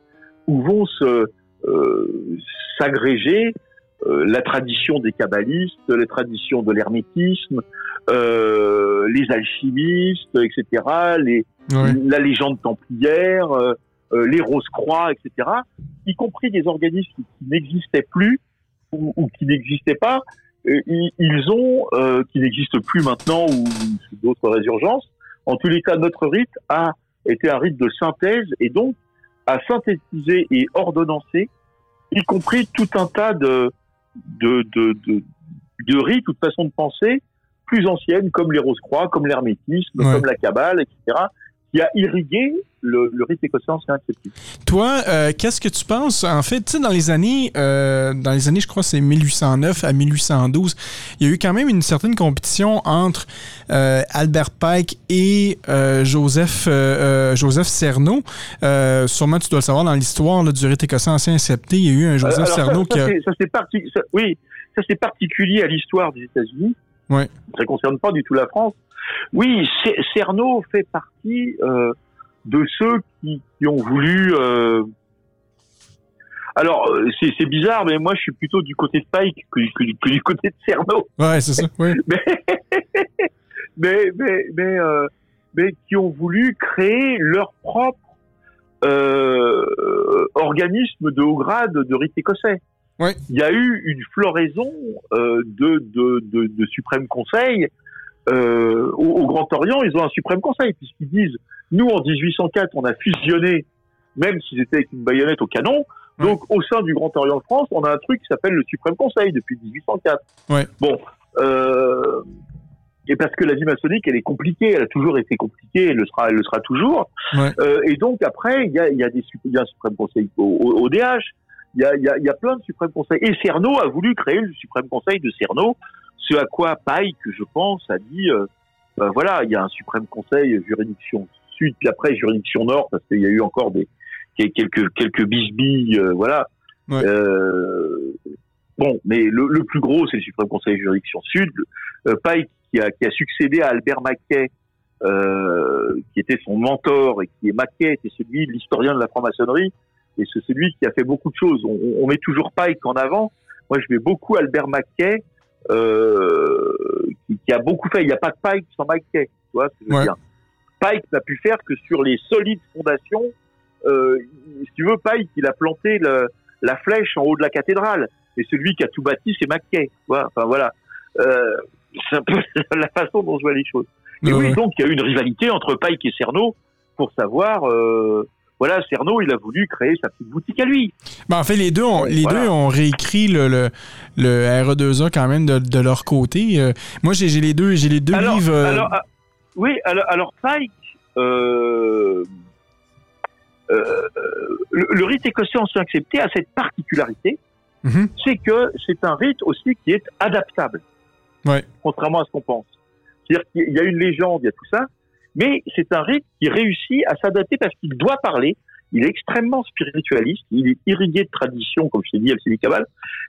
Speaker 2: où vont se euh, s'agréger euh, la tradition des kabbalistes, les traditions de l'hermétisme, euh, les alchimistes, etc., les, la légende templière, les Rose-Croix, etc., y compris des organismes qui n'existaient plus ou, ou qui n'existaient pas, euh, ils, ont, euh, qui n'existent plus maintenant ou d'autres résurgences. En tous les cas, notre rite a été un rite de synthèse et donc a synthétisé et ordonnancé, y compris tout un tas de, de, de, de, de rites ou de façons de penser plus anciennes, comme les Rose-Croix, comme l'hermétisme,
Speaker 1: Ouais.
Speaker 2: comme la Kabbale, etc., qui a irrigué le, le rite écossais ancien accepté.
Speaker 1: Toi, euh, qu'est-ce que tu penses? En fait, tu sais, dans les années, euh, dans les années, je crois, que c'est 1809 à 1812, il y a eu quand même une certaine compétition entre euh, Albert Pike et Joseph Joseph Cerneau. Sûrement, tu dois le savoir dans l'histoire du rite écossais ancien accepté, il y a eu un Joseph
Speaker 2: Alors, ça-
Speaker 1: Cerneau
Speaker 2: ça,
Speaker 1: qui a...
Speaker 2: ça, c'est parti, oui, ça c'est particulier à l'histoire des États-Unis. Ça concerne pas du tout la France. Oui, Cerno fait partie euh, de ceux qui, qui ont voulu. euh, Alors, euh, c'est bizarre, mais moi, je suis plutôt du côté de Pike que, que- que du côté de Cerno.
Speaker 1: Ouais, c'est ça. Ouais.
Speaker 2: mais mais mais mais, euh, mais qui ont voulu créer leur propre organisme de haut grade de rite écossais.
Speaker 1: Ouais.
Speaker 2: Il y a eu une floraison de, de, de, de suprême conseil euh, au, au Grand Orient. Ils ont un suprême conseil puisqu'ils disent nous en 1804 on a fusionné, même s'ils étaient avec une baïonnette au canon. Donc au sein du Grand Orient de France, on a un truc qui s'appelle le suprême conseil depuis 1804.
Speaker 1: Ouais.
Speaker 2: Bon. Euh, et parce que la vie maçonnique, elle est compliquée, elle a toujours été compliquée, elle le sera, elle le sera toujours.
Speaker 1: Ouais.
Speaker 2: Euh, et donc après, il y a, y a des sup- il y a un suprême conseil au, au- au DH, il y a, y, plein de suprêmes conseils. Et Cerno a voulu créer le suprême conseil de Cerno, ce à quoi Pike, je pense, a dit, euh, euh, voilà, il y a un suprême conseil juridiction sud, puis après juridiction nord, parce qu'il y a eu encore des quelques quelques bisbilles, euh, voilà.
Speaker 1: Ouais.
Speaker 2: Euh, bon, mais le, le plus gros, c'est le suprême conseil juridiction sud. Euh, Pike qui a, qui a succédé à Albert Mackay, euh, qui était son mentor et qui est Mackay était celui de l'historien de la franc-maçonnerie et c'est celui qui a fait beaucoup de choses. On, on met toujours Pike en avant. Moi, je mets beaucoup Albert Mackay, euh, qui, qui a beaucoup fait. Il n'y a pas de Pike sans Mackay. Tu vois ce que je veux
Speaker 1: Ouais.
Speaker 2: dire Pike n'a pu faire que sur les solides fondations. Euh, si tu veux, Pike, il a planté le- la flèche en haut de la cathédrale. Et celui qui a tout bâti, c'est Mackay. Tu vois enfin voilà. Euh, c'est un peu la façon dont je vois les choses. Et oui,
Speaker 1: ouais.
Speaker 2: donc il y a eu une rivalité entre Pike et Cerno pour savoir. Euh, voilà, Cerno, il a voulu créer sa petite boutique à lui.
Speaker 1: Ben, en fait, les deux ont, les
Speaker 2: Voilà.
Speaker 1: deux ont réécrit le, le, le RE2A quand même de, de leur côté. Euh, moi, j'ai les deux, j'ai les deux
Speaker 2: alors,
Speaker 1: livres. euh,
Speaker 2: alors, ah, oui, alors, alors Pike, euh, euh, le, le rite écossais ancien accepté a cette particularité,
Speaker 1: mhm.
Speaker 2: c'est que c'est un rite aussi qui est adaptable,
Speaker 1: Ouais.
Speaker 2: contrairement à ce qu'on pense. C'est-à-dire qu'il y a une légende, il y a tout ça, mais c'est un rite qui réussit à s'adapter parce qu'il doit parler. Il est extrêmement spiritualiste, il est irrigué de tradition, comme je t'ai dit, Alcélie Cabal,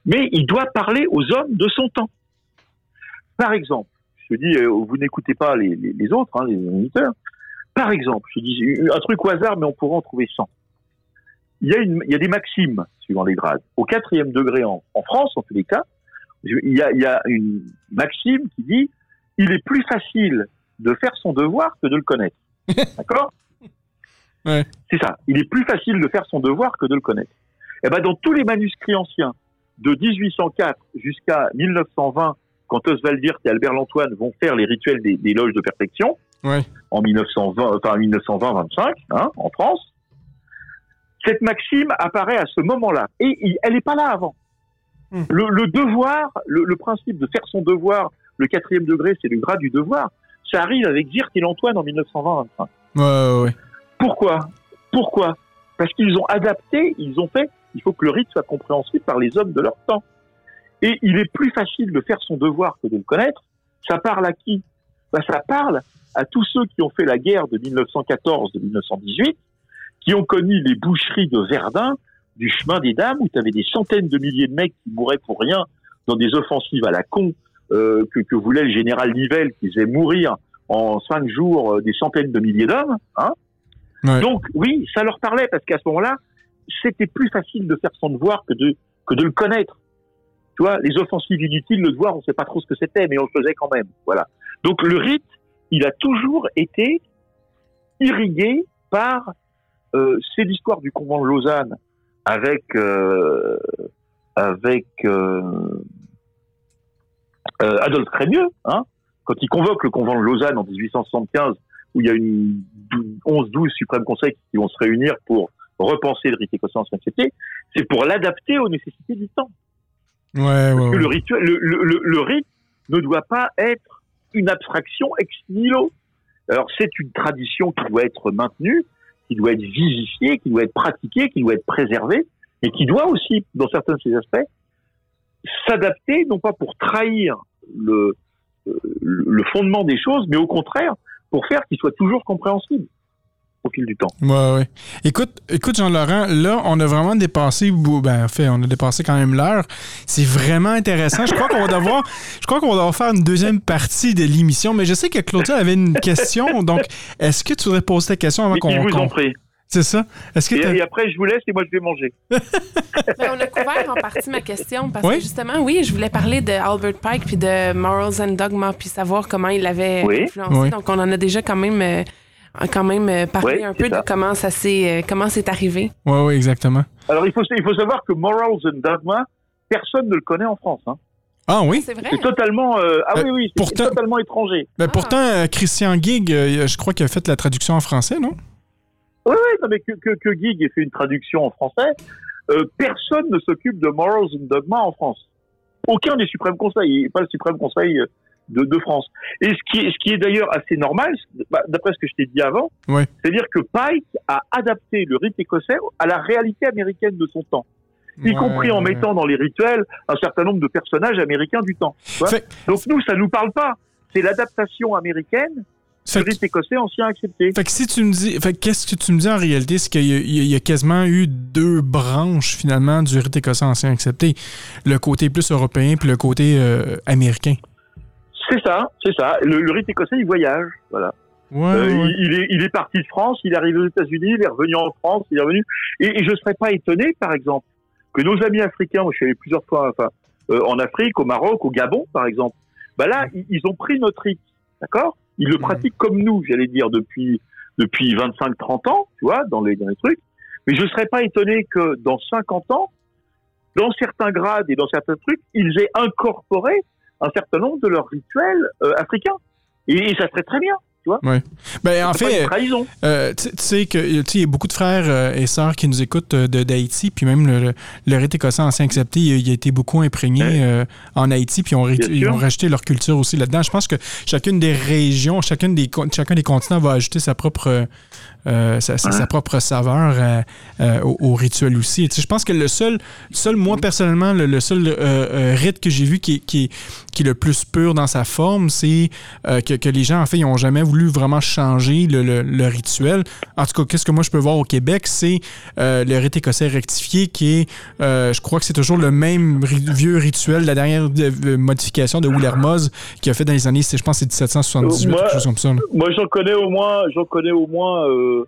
Speaker 2: mais il doit parler aux hommes de son temps. Par exemple, je dis, euh, vous n'écoutez pas les, autres, hein, les moniteurs. Par exemple, je dis un truc au hasard, mais on pourrait en trouver 100. Il y a, des maximes suivant les grades. Au quatrième degré en, France, en tous les cas, il y a une maxime qui dit il est plus facile de faire son devoir que de le connaître. D'accord
Speaker 1: Ouais.
Speaker 2: C'est ça. Il est plus facile de faire son devoir que de le connaître. Et ben dans tous les manuscrits anciens, de 1804 jusqu'à 1920, quand Oswald Wirth et Albert Lantoine vont faire les rituels des, des loges de perfection,
Speaker 1: Ouais.
Speaker 2: en 1920, enfin 1920-25, hein, en France, cette maxime apparaît à ce moment-là. Et il- elle n'est pas là avant.
Speaker 1: Hmm.
Speaker 2: Le, le devoir, le, le principe de faire son devoir, le quatrième degré, c'est le grade du devoir. Ça arrive avec Zirt et l'Antoine en 1920.
Speaker 1: Ouais, ouais, ouais.
Speaker 2: Pourquoi? Pourquoi? Parce qu'ils ont adapté, ils ont fait, il faut que le rite soit compréhensible par les hommes de leur temps. Et il est plus facile de faire son devoir que de le connaître. Ça parle à qui? Ben, Ça parle à tous ceux qui ont fait la guerre de 1914 de 1918, qui ont connu les boucheries de Verdun, du chemin des dames, où tu avais des centaines de milliers de mecs qui mouraient pour rien dans des offensives à la con euh, que, que voulait le général Nivelle, qui faisait mourir en cinq jours euh, des centaines de milliers d'hommes. Hein
Speaker 1: Ouais.
Speaker 2: Donc oui, ça leur parlait parce qu'à ce moment-là, c'était plus facile de faire son devoir que de que de le connaître. Tu vois, les offensives inutiles, le devoir, on sait pas trop ce que c'était, mais on le faisait quand même. Voilà. Donc le rite, il a toujours été irrigué par euh, c'est l'histoire du convent de Lausanne avec euh, avec euh, euh, Adolphe Crémieux, hein, quand il convoque le convent de Lausanne en 1875, où il y a une 11-12 suprêmes conseils qui vont se réunir pour repenser le rite écossais en société, c'est pour l'adapter aux nécessités du temps.
Speaker 1: Ouais, ouais,
Speaker 2: Parce que le rituel, le, le, le- le rite ne doit pas être une abstraction ex nihilo. Alors c'est une tradition qui doit être maintenue, qui doit être vivifiée, qui doit être pratiquée, qui doit être préservée, et qui doit aussi, dans certains de ses aspects, s'adapter, non pas pour trahir le, euh, le fondement des choses, mais au contraire, pour faire qu'il soit toujours compréhensible au fil du temps.
Speaker 1: Ouais, ouais. Écoute, écoute Jean-Laurent, là, on a vraiment dépassé, ben, en fait, on a dépassé quand même l'heure. C'est vraiment intéressant. Je crois qu'on va devoir, je crois qu'on va devoir faire une deuxième partie de l'émission, mais je sais que Claudia avait une question. Donc, est-ce que tu voudrais poser ta question avant qu'on.
Speaker 2: je vous en prie.
Speaker 1: C'est ça? Est-ce que
Speaker 2: Et, après, je vous laisse et moi, je vais manger.
Speaker 6: Ben, on a couvert en partie ma question parce
Speaker 1: Oui?
Speaker 6: que justement, oui, je voulais parler de Albert Pike puis de Morals and Dogma puis savoir comment il l'avait
Speaker 2: Oui.
Speaker 6: influencé.
Speaker 1: Oui.
Speaker 6: Donc, on en a déjà quand même, euh, quand même euh, parlé
Speaker 2: Oui,
Speaker 6: un
Speaker 2: c'est
Speaker 6: peu
Speaker 2: ça.
Speaker 6: de comment ça s'est, euh, comment c'est arrivé.
Speaker 1: Ouais, ouais, exactement.
Speaker 2: Alors, il faut, il faut savoir que Morals and Dogma, personne ne le connaît en France. Hein.
Speaker 1: Ah oui?
Speaker 6: C'est vrai.
Speaker 2: C'est totalement, euh, ah
Speaker 1: Euh,
Speaker 2: oui, oui, c'est
Speaker 1: pourtant-
Speaker 2: totalement étranger.
Speaker 1: Ben,
Speaker 6: Ah.
Speaker 1: Pourtant, Christian Gig, euh, je crois qu'il a fait la traduction en français, non?
Speaker 2: Oui, oui, non, mais que, que, que Gig ait fait une traduction en français, euh, personne ne s'occupe de Morals and Dogma en France. Aucun des suprêmes conseils, pas le suprême conseil euh, de, de France. Et ce qui est, ce qui est d'ailleurs assez normal, bah, d'après ce que je t'ai dit avant, c'est-à-dire que Pike a adapté le rite écossais à la réalité américaine de son temps, y
Speaker 1: Ouais,
Speaker 2: compris en
Speaker 1: ouais.
Speaker 2: mettant dans les rituels un certain nombre de personnages américains du temps. Donc nous, ça nous parle pas. C'est l'adaptation américaine
Speaker 1: Fait
Speaker 2: rite écossais ancien accepté.
Speaker 1: Fait que si tu me dis, fait que qu'est-ce que tu me dis en réalité, c'est qu'il y, a- y quasiment eu deux branches finalement du rite écossais ancien accepté, le côté plus européen puis le côté euh, américain.
Speaker 2: C'est ça, c'est ça. Le, le rite écossais, il voyage, voilà.
Speaker 1: Ouais,
Speaker 2: Euh,
Speaker 1: ouais.
Speaker 2: il, il est, il est parti de France, il est arrivé aux États-Unis, il est revenu en France, il est revenu. Et, et je ne serais pas étonné, par exemple, que nos amis africains, moi je suis allé plusieurs fois, enfin, euh, en Afrique, au Maroc, au Gabon, par exemple. Bah là, ils, ils ont pris notre rite, d'accord? Ils le pratiquent comme nous, j'allais dire depuis depuis 25-30 ans, tu vois, dans les dans les trucs. Mais je ne serais pas étonné que dans 50 ans, dans certains grades et dans certains trucs, ils aient incorporé un certain nombre de leurs rituels euh, africains. Et, et ça serait très bien, tu vois?
Speaker 1: Ben, en fait,
Speaker 2: trahison.
Speaker 1: euh, tu sais que il y a beaucoup de frères euh, et sœurs qui nous écoutent euh, de d'Haïti, puis même le, le, rite écossais ancien accepté, il, a- il a été beaucoup imprégné
Speaker 2: Ouais.
Speaker 1: euh, en Haïti, puis ils ont, ré-
Speaker 2: Bien
Speaker 1: ils ont rajouté leur culture aussi là-dedans. Je pense que chacune des régions, chacune des, chacun des continents va ajouter sa propre, euh, sa, sa- propre saveur euh, euh, au, au rituel aussi. Tu sais, je pense que le seul, seul moi personnellement, le, le seul rite que j'ai vu qui, est- qui, est- qui est le plus pur dans sa forme, c'est que, que les gens, en fait, ils n'ont jamais voulu vraiment changer le, le- le rituel. En tout cas, qu'est-ce que moi je peux voir au Québec, c'est le rite écossais rectifié qui est, je crois que c'est toujours le même ri- vieux rituel, la dernière modification de Will Hermoz qui a fait dans les années, je pense, c'est 1778,
Speaker 2: Euh, moi-
Speaker 1: quelque chose comme ça. là.
Speaker 2: Moi, j'en connais au moins, j'en connais au moins. euh,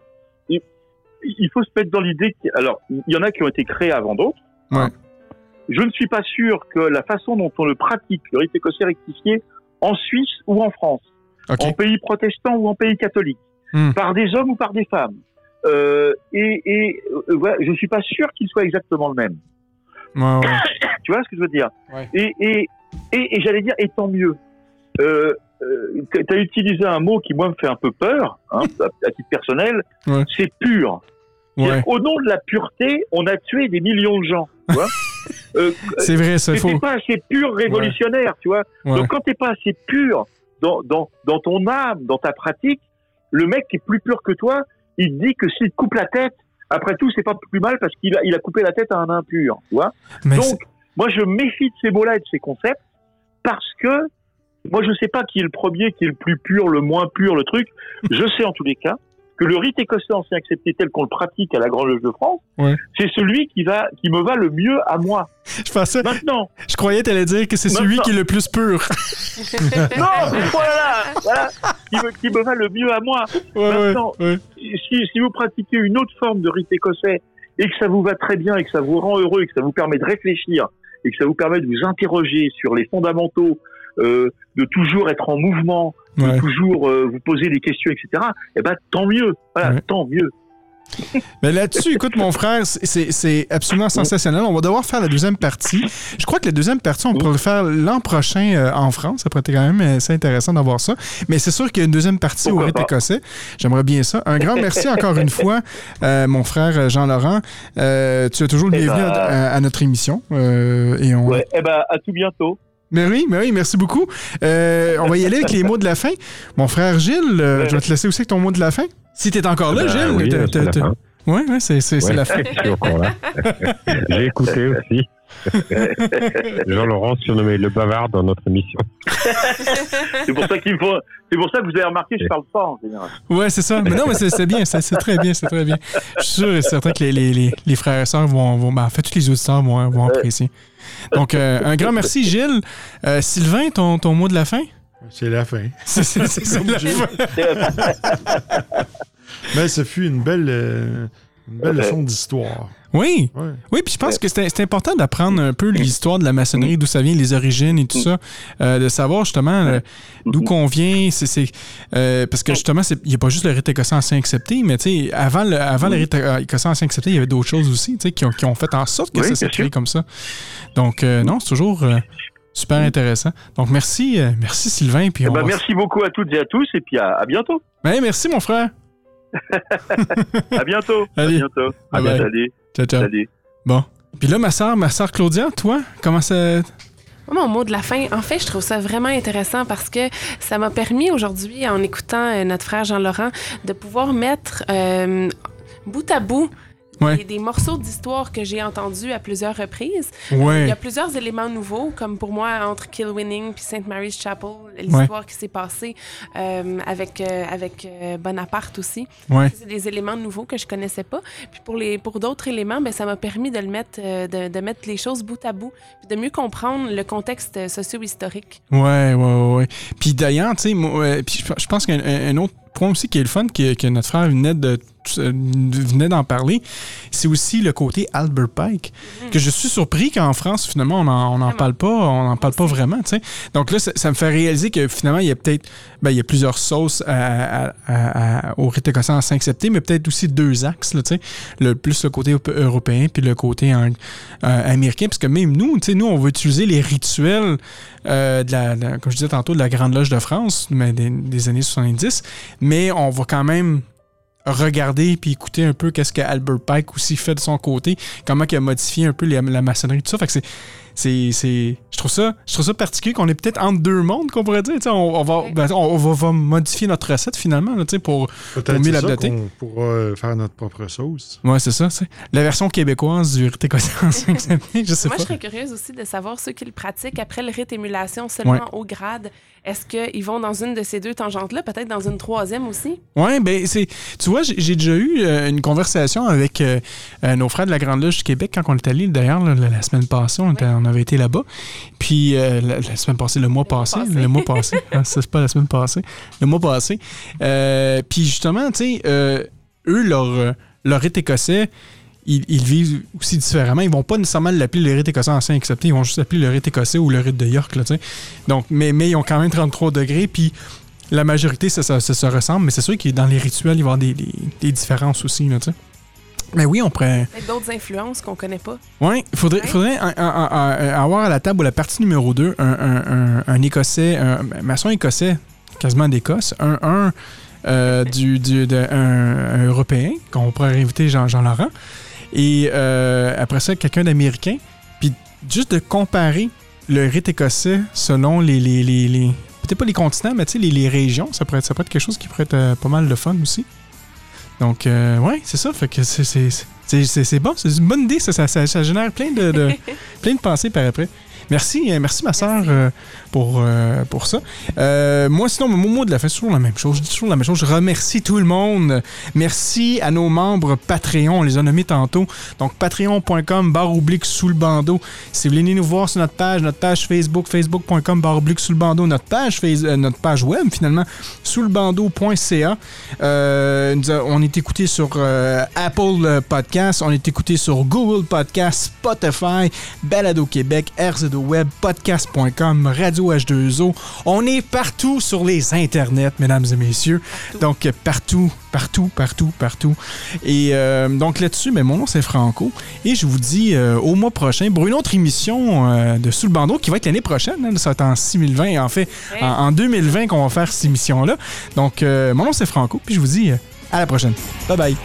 Speaker 2: il faut se mettre dans l'idée. qu'il- Alors, il y en a qui ont été créés avant d'autres.
Speaker 1: Ouais.
Speaker 2: Je ne suis pas sûr que la façon dont on le pratique, le rite écossais rectifié, en Suisse ou en France, en pays protestant ou en pays catholique,
Speaker 1: Hmm.
Speaker 2: par des hommes ou par des femmes, euh, et, et euh, voilà, je ne suis pas sûr qu'il soit exactement le même.
Speaker 1: Ouais, ouais.
Speaker 2: Tu vois ce que je veux dire?
Speaker 1: Ouais.
Speaker 2: Et, et, et, et j'allais dire, et tant mieux. Euh, euh, tu as utilisé un mot qui, moi, me fait un peu peur, hein, à, titre personnel,
Speaker 1: Ouais.
Speaker 2: c'est pur.
Speaker 1: Ouais.
Speaker 2: Au nom de la pureté, on a tué des millions de gens. Tu vois euh,
Speaker 1: C'est vrai,
Speaker 2: t'étais
Speaker 1: faut.
Speaker 2: pas assez pur révolutionnaire, tu vois.
Speaker 1: Ouais.
Speaker 2: Donc quand t'es pas assez pur dans, dans, dans ton âme, dans ta pratique, le mec qui est plus pur que toi, il te dit que s'il te coupe la tête, après tout, c'est pas plus mal parce qu'il a, il a coupé la tête à un impur, tu vois.
Speaker 1: Mais c'est-
Speaker 2: Donc, moi, je méfie de ces mots-là et de ces concepts parce que moi, je sais pas qui est le premier, qui est le plus pur, le moins pur, le truc. Je sais en tous les cas que le rite écossais ancien accepté tel qu'on le pratique à la Grande Loge de France,
Speaker 1: Ouais.
Speaker 2: c'est celui qui va, qui me va le mieux à moi.
Speaker 1: je pensais,
Speaker 2: Maintenant,
Speaker 1: je croyais que t'allais dire que c'est celui qui est le plus pur.
Speaker 2: non, voilà, voilà, qui me, qui me va le mieux à moi.
Speaker 1: Ouais, ouais,
Speaker 2: Maintenant,
Speaker 1: ouais.
Speaker 2: si, si vous pratiquez une autre forme de rite écossais et que ça vous va très bien et que ça vous rend heureux et que ça vous permet de réfléchir et que ça vous permet de vous interroger sur les fondamentaux, euh, de toujours être en mouvement, de toujours euh, vous poser des questions, etc. Eh ben tant mieux, voilà,
Speaker 1: Ouais.
Speaker 2: tant mieux.
Speaker 1: Mais là-dessus, écoute, mon frère, c'est- c'est c'est absolument sensationnel. On va devoir faire la deuxième partie. Je crois que la deuxième partie, on pourrait le faire l'an prochain euh, en France. Ça pourrait être quand même euh, assez intéressant d'avoir ça. Mais c'est sûr qu'il y a une deuxième partie au rite écossais. J'aimerais bien ça. Un grand merci encore une fois, euh, mon frère Jean-Laurent. Euh, tu es toujours le
Speaker 2: Eh
Speaker 1: bienvenu
Speaker 2: ben-
Speaker 1: à, à notre émission. Euh, et on...
Speaker 2: Ouais, eh ben à tout bientôt.
Speaker 1: Mais oui, mais oui, merci beaucoup. Euh, on va y aller avec les mots de la fin. Mon frère Gilles, euh, je vais te laisser aussi avec ton mot de la fin. Si tu es encore là,
Speaker 3: Ben
Speaker 1: Gilles.
Speaker 3: oui, c'est la fin.
Speaker 1: Ouais, c'est
Speaker 3: Ouais,
Speaker 1: la fin.
Speaker 3: J'ai écouté aussi. Jean-Laurent surnommé le bavard dans notre émission.
Speaker 2: C'est pour ça qu'il faut. C'est pour ça que vous avez remarqué, je parle pas en général.
Speaker 1: Ouais, c'est ça. Mais non, mais c'est c'est bien, c'est c'est très bien, c'est très bien. Je suis sûr et certain que les, les, les, les frères et sœurs vont, vont ben, en fait, tous les auditeurs vont, vont apprécier. Donc, euh, un grand merci, Gilles. Euh, Sylvain, ton, ton mot de la fin?
Speaker 4: C'est la fin.
Speaker 1: C'est c'est- c'est- c'est la fin.
Speaker 4: Mais ce fut une belle, euh, une belle leçon d'histoire.
Speaker 1: Oui,
Speaker 4: Ouais.
Speaker 1: oui, puis je pense que c'est c'est important d'apprendre un peu l'histoire de la maçonnerie, d'où ça vient, les origines et tout ça, euh, de savoir justement euh, d'où qu'on vient. c'est c'est, euh, parce que justement, c'est- il n'y a pas juste le rite écossais ancien accepté, mais tu sais, avant le, avant le rite euh, écossais ancien accepté, il y avait d'autres choses aussi, tu sais, qui ont, qui ont fait en sorte que
Speaker 2: Oui,
Speaker 1: ça s'est créé comme ça. Donc, euh, non, c'est toujours euh, super intéressant. Donc, merci, euh, merci Sylvain. Puis
Speaker 2: Eh
Speaker 1: on
Speaker 2: ben,
Speaker 1: va-
Speaker 2: merci beaucoup à toutes et à tous et puis à, à bientôt.
Speaker 1: Ouais, merci mon frère.
Speaker 2: À bientôt.
Speaker 1: Allez.
Speaker 2: À bientôt.
Speaker 1: Bye bye.
Speaker 2: Salut.
Speaker 1: Ciao, ciao.
Speaker 2: Salut.
Speaker 1: Bon. Puis là, ma soeur, ma soeur Claudia, toi, comment ça.
Speaker 6: Mon mot de la fin, en fait, je trouve ça vraiment intéressant parce que ça m'a permis aujourd'hui, en écoutant euh, notre frère Jean-Laurent, de pouvoir mettre euh, bout à bout
Speaker 1: Ouais.
Speaker 6: des, des morceaux d'histoire que j'ai entendus à plusieurs reprises.
Speaker 1: Ouais.
Speaker 6: Il y a plusieurs éléments nouveaux, comme pour moi, entre Kilwinning puis St. Mary's Chapel, l'histoire qui s'est passée euh, avec, euh, avec euh, Bonaparte aussi. C'est des éléments nouveaux que je connaissais pas. Puis pour les pour d'autres éléments, ben ça m'a permis de le mettre euh, de, de mettre les choses bout à bout, puis de mieux comprendre le contexte euh, socio-historique.
Speaker 1: Ouais, ouais, ouais. Puis d'ailleurs, tu sais, euh, je pense qu'un un un autre point aussi qui est le fun, que, que notre frère venait de euh, venait d'en parler, c'est aussi le côté Albert Pike, que je suis surpris qu'en France, finalement, on n'en on en parle pas, on n'en parle pas vraiment, tu sais. Donc là, ça, ça me fait réaliser que finalement, il y a peut-être, ben, il y a plusieurs sauces à, à- à- au rite écossais en 5 septembre, mais peut-être aussi deux axes, là, tu sais. Le, plus le côté euro- européen, puis le côté euh, américain, parce que même nous, tu sais, nous, on va utiliser les rituels euh, de la, de- comme je disais tantôt, de la Grande Loge de France, mais des, des années 70, mais on va quand même regarder puis écouter un peu qu'est-ce que Albert Pike aussi fait de son côté, comment il a modifié un peu la maçonnerie, tout ça. Fait que c'est, c'est, c'est- je trouve ça, je trouve ça particulier qu'on est peut-être entre deux mondes, qu'on pourrait dire. Tu sais, On, on va, ben, on, va, va modifier notre recette finalement, là, tu sais, pour,
Speaker 4: c'est
Speaker 1: la
Speaker 4: ça
Speaker 1: doter.
Speaker 4: qu'on pourra euh, faire notre propre sauce.
Speaker 1: ouais, c'est ça, c'est la version québécoise du rite écossais en 5 septembre, je sais
Speaker 6: Moi,
Speaker 1: pas.
Speaker 6: je serais curieuse aussi de savoir ceux qui le pratiquent après le rite émulation seulement
Speaker 1: Ouais.
Speaker 6: au grade. Est-ce qu'ils vont dans une de ces deux tangentes-là, peut-être dans une troisième aussi?
Speaker 1: Ouais, ben c'est. Tu vois, j'ai j'ai déjà eu euh, une conversation avec euh, euh, nos frères de la Grande Loge du Québec quand on est allé d'ailleurs là, la, la semaine passée, on, était- on avait été là-bas. Puis euh, la, la semaine passée, le mois passé,
Speaker 6: passé.
Speaker 1: le mois passé, ça, c'est pas la semaine passée, le mois passé. Euh, puis justement, tu sais, euh, eux leur leur rite écossais. Ils, ils vivent aussi différemment. Ils vont pas nécessairement l'appeler le rite écossais ancien accepté. Ils vont juste l'appeler le rite écossais ou le rite de York. Là, tu sais. Donc, mais, mais ils ont quand même 33 degrés. Puis la majorité, ça, ça- ça se ressemble, mais c'est sûr que dans les rituels, il va y avoir des, des- des différences aussi, là, tu sais. Mais oui, on pourrait...
Speaker 6: Peut-être d'autres influences qu'on connaît pas.
Speaker 1: Oui, il faudrait,
Speaker 6: Ouais.
Speaker 1: faudrait un- un- un- un- avoir à la table la partie numéro 2 un, un- un- un Écossais, un maçon écossais, quasiment d'Écosse, un, un, euh, du, du- de- un, Européen, qu'on pourrait inviter Jean, Jean Laurent, et euh, après ça, quelqu'un d'Américain, puis juste de comparer le rite écossais selon les. les, les, les- Peut-être pas les continents, mais les, les régions, ça pourrait, être, ça pourrait être quelque chose qui pourrait être euh, pas mal de fun aussi. Donc, euh, ouais, c'est ça. Fait que c'est- c'est c'est- c'est- c'est bon, c'est une bonne idée. Ça, ça, ça- ça génère plein de, de- plein de pensées par après. Merci, euh, merci ma soeur pour, euh, pour ça. Euh, moi, sinon, mon mot de la fin, c'est toujours la même chose. Je dis toujours la même chose. Je remercie tout le monde. Merci à nos membres Patreon. On les a nommés tantôt. Donc, patreon.com, barre oblique sous le bandeau. Si vous voulez nous voir sur notre page, notre page Facebook, facebook.com, barre oblique sous le bandeau, notre page, euh, notre page web, finalement, sous le bandeau.ca. Euh, on est écouté sur Apple Podcast, on est écouté sur Google Podcast, Spotify, Balado Québec, RZO Web, podcast.com, Radio H2O. On est partout sur les internets, mesdames et messieurs. Donc, partout, partout, partout, partout. Et euh, donc là-dessus, ben, mon nom c'est Franco. Et je vous dis euh, au mois prochain pour une autre émission euh, de Sous le bandeau qui va être l'année prochaine. hein, ça va être en 2020. En fait, en, en 2020 qu'on va faire cette émission-là. Donc, mon nom c'est Franco. Puis je vous dis à la prochaine. Bye bye.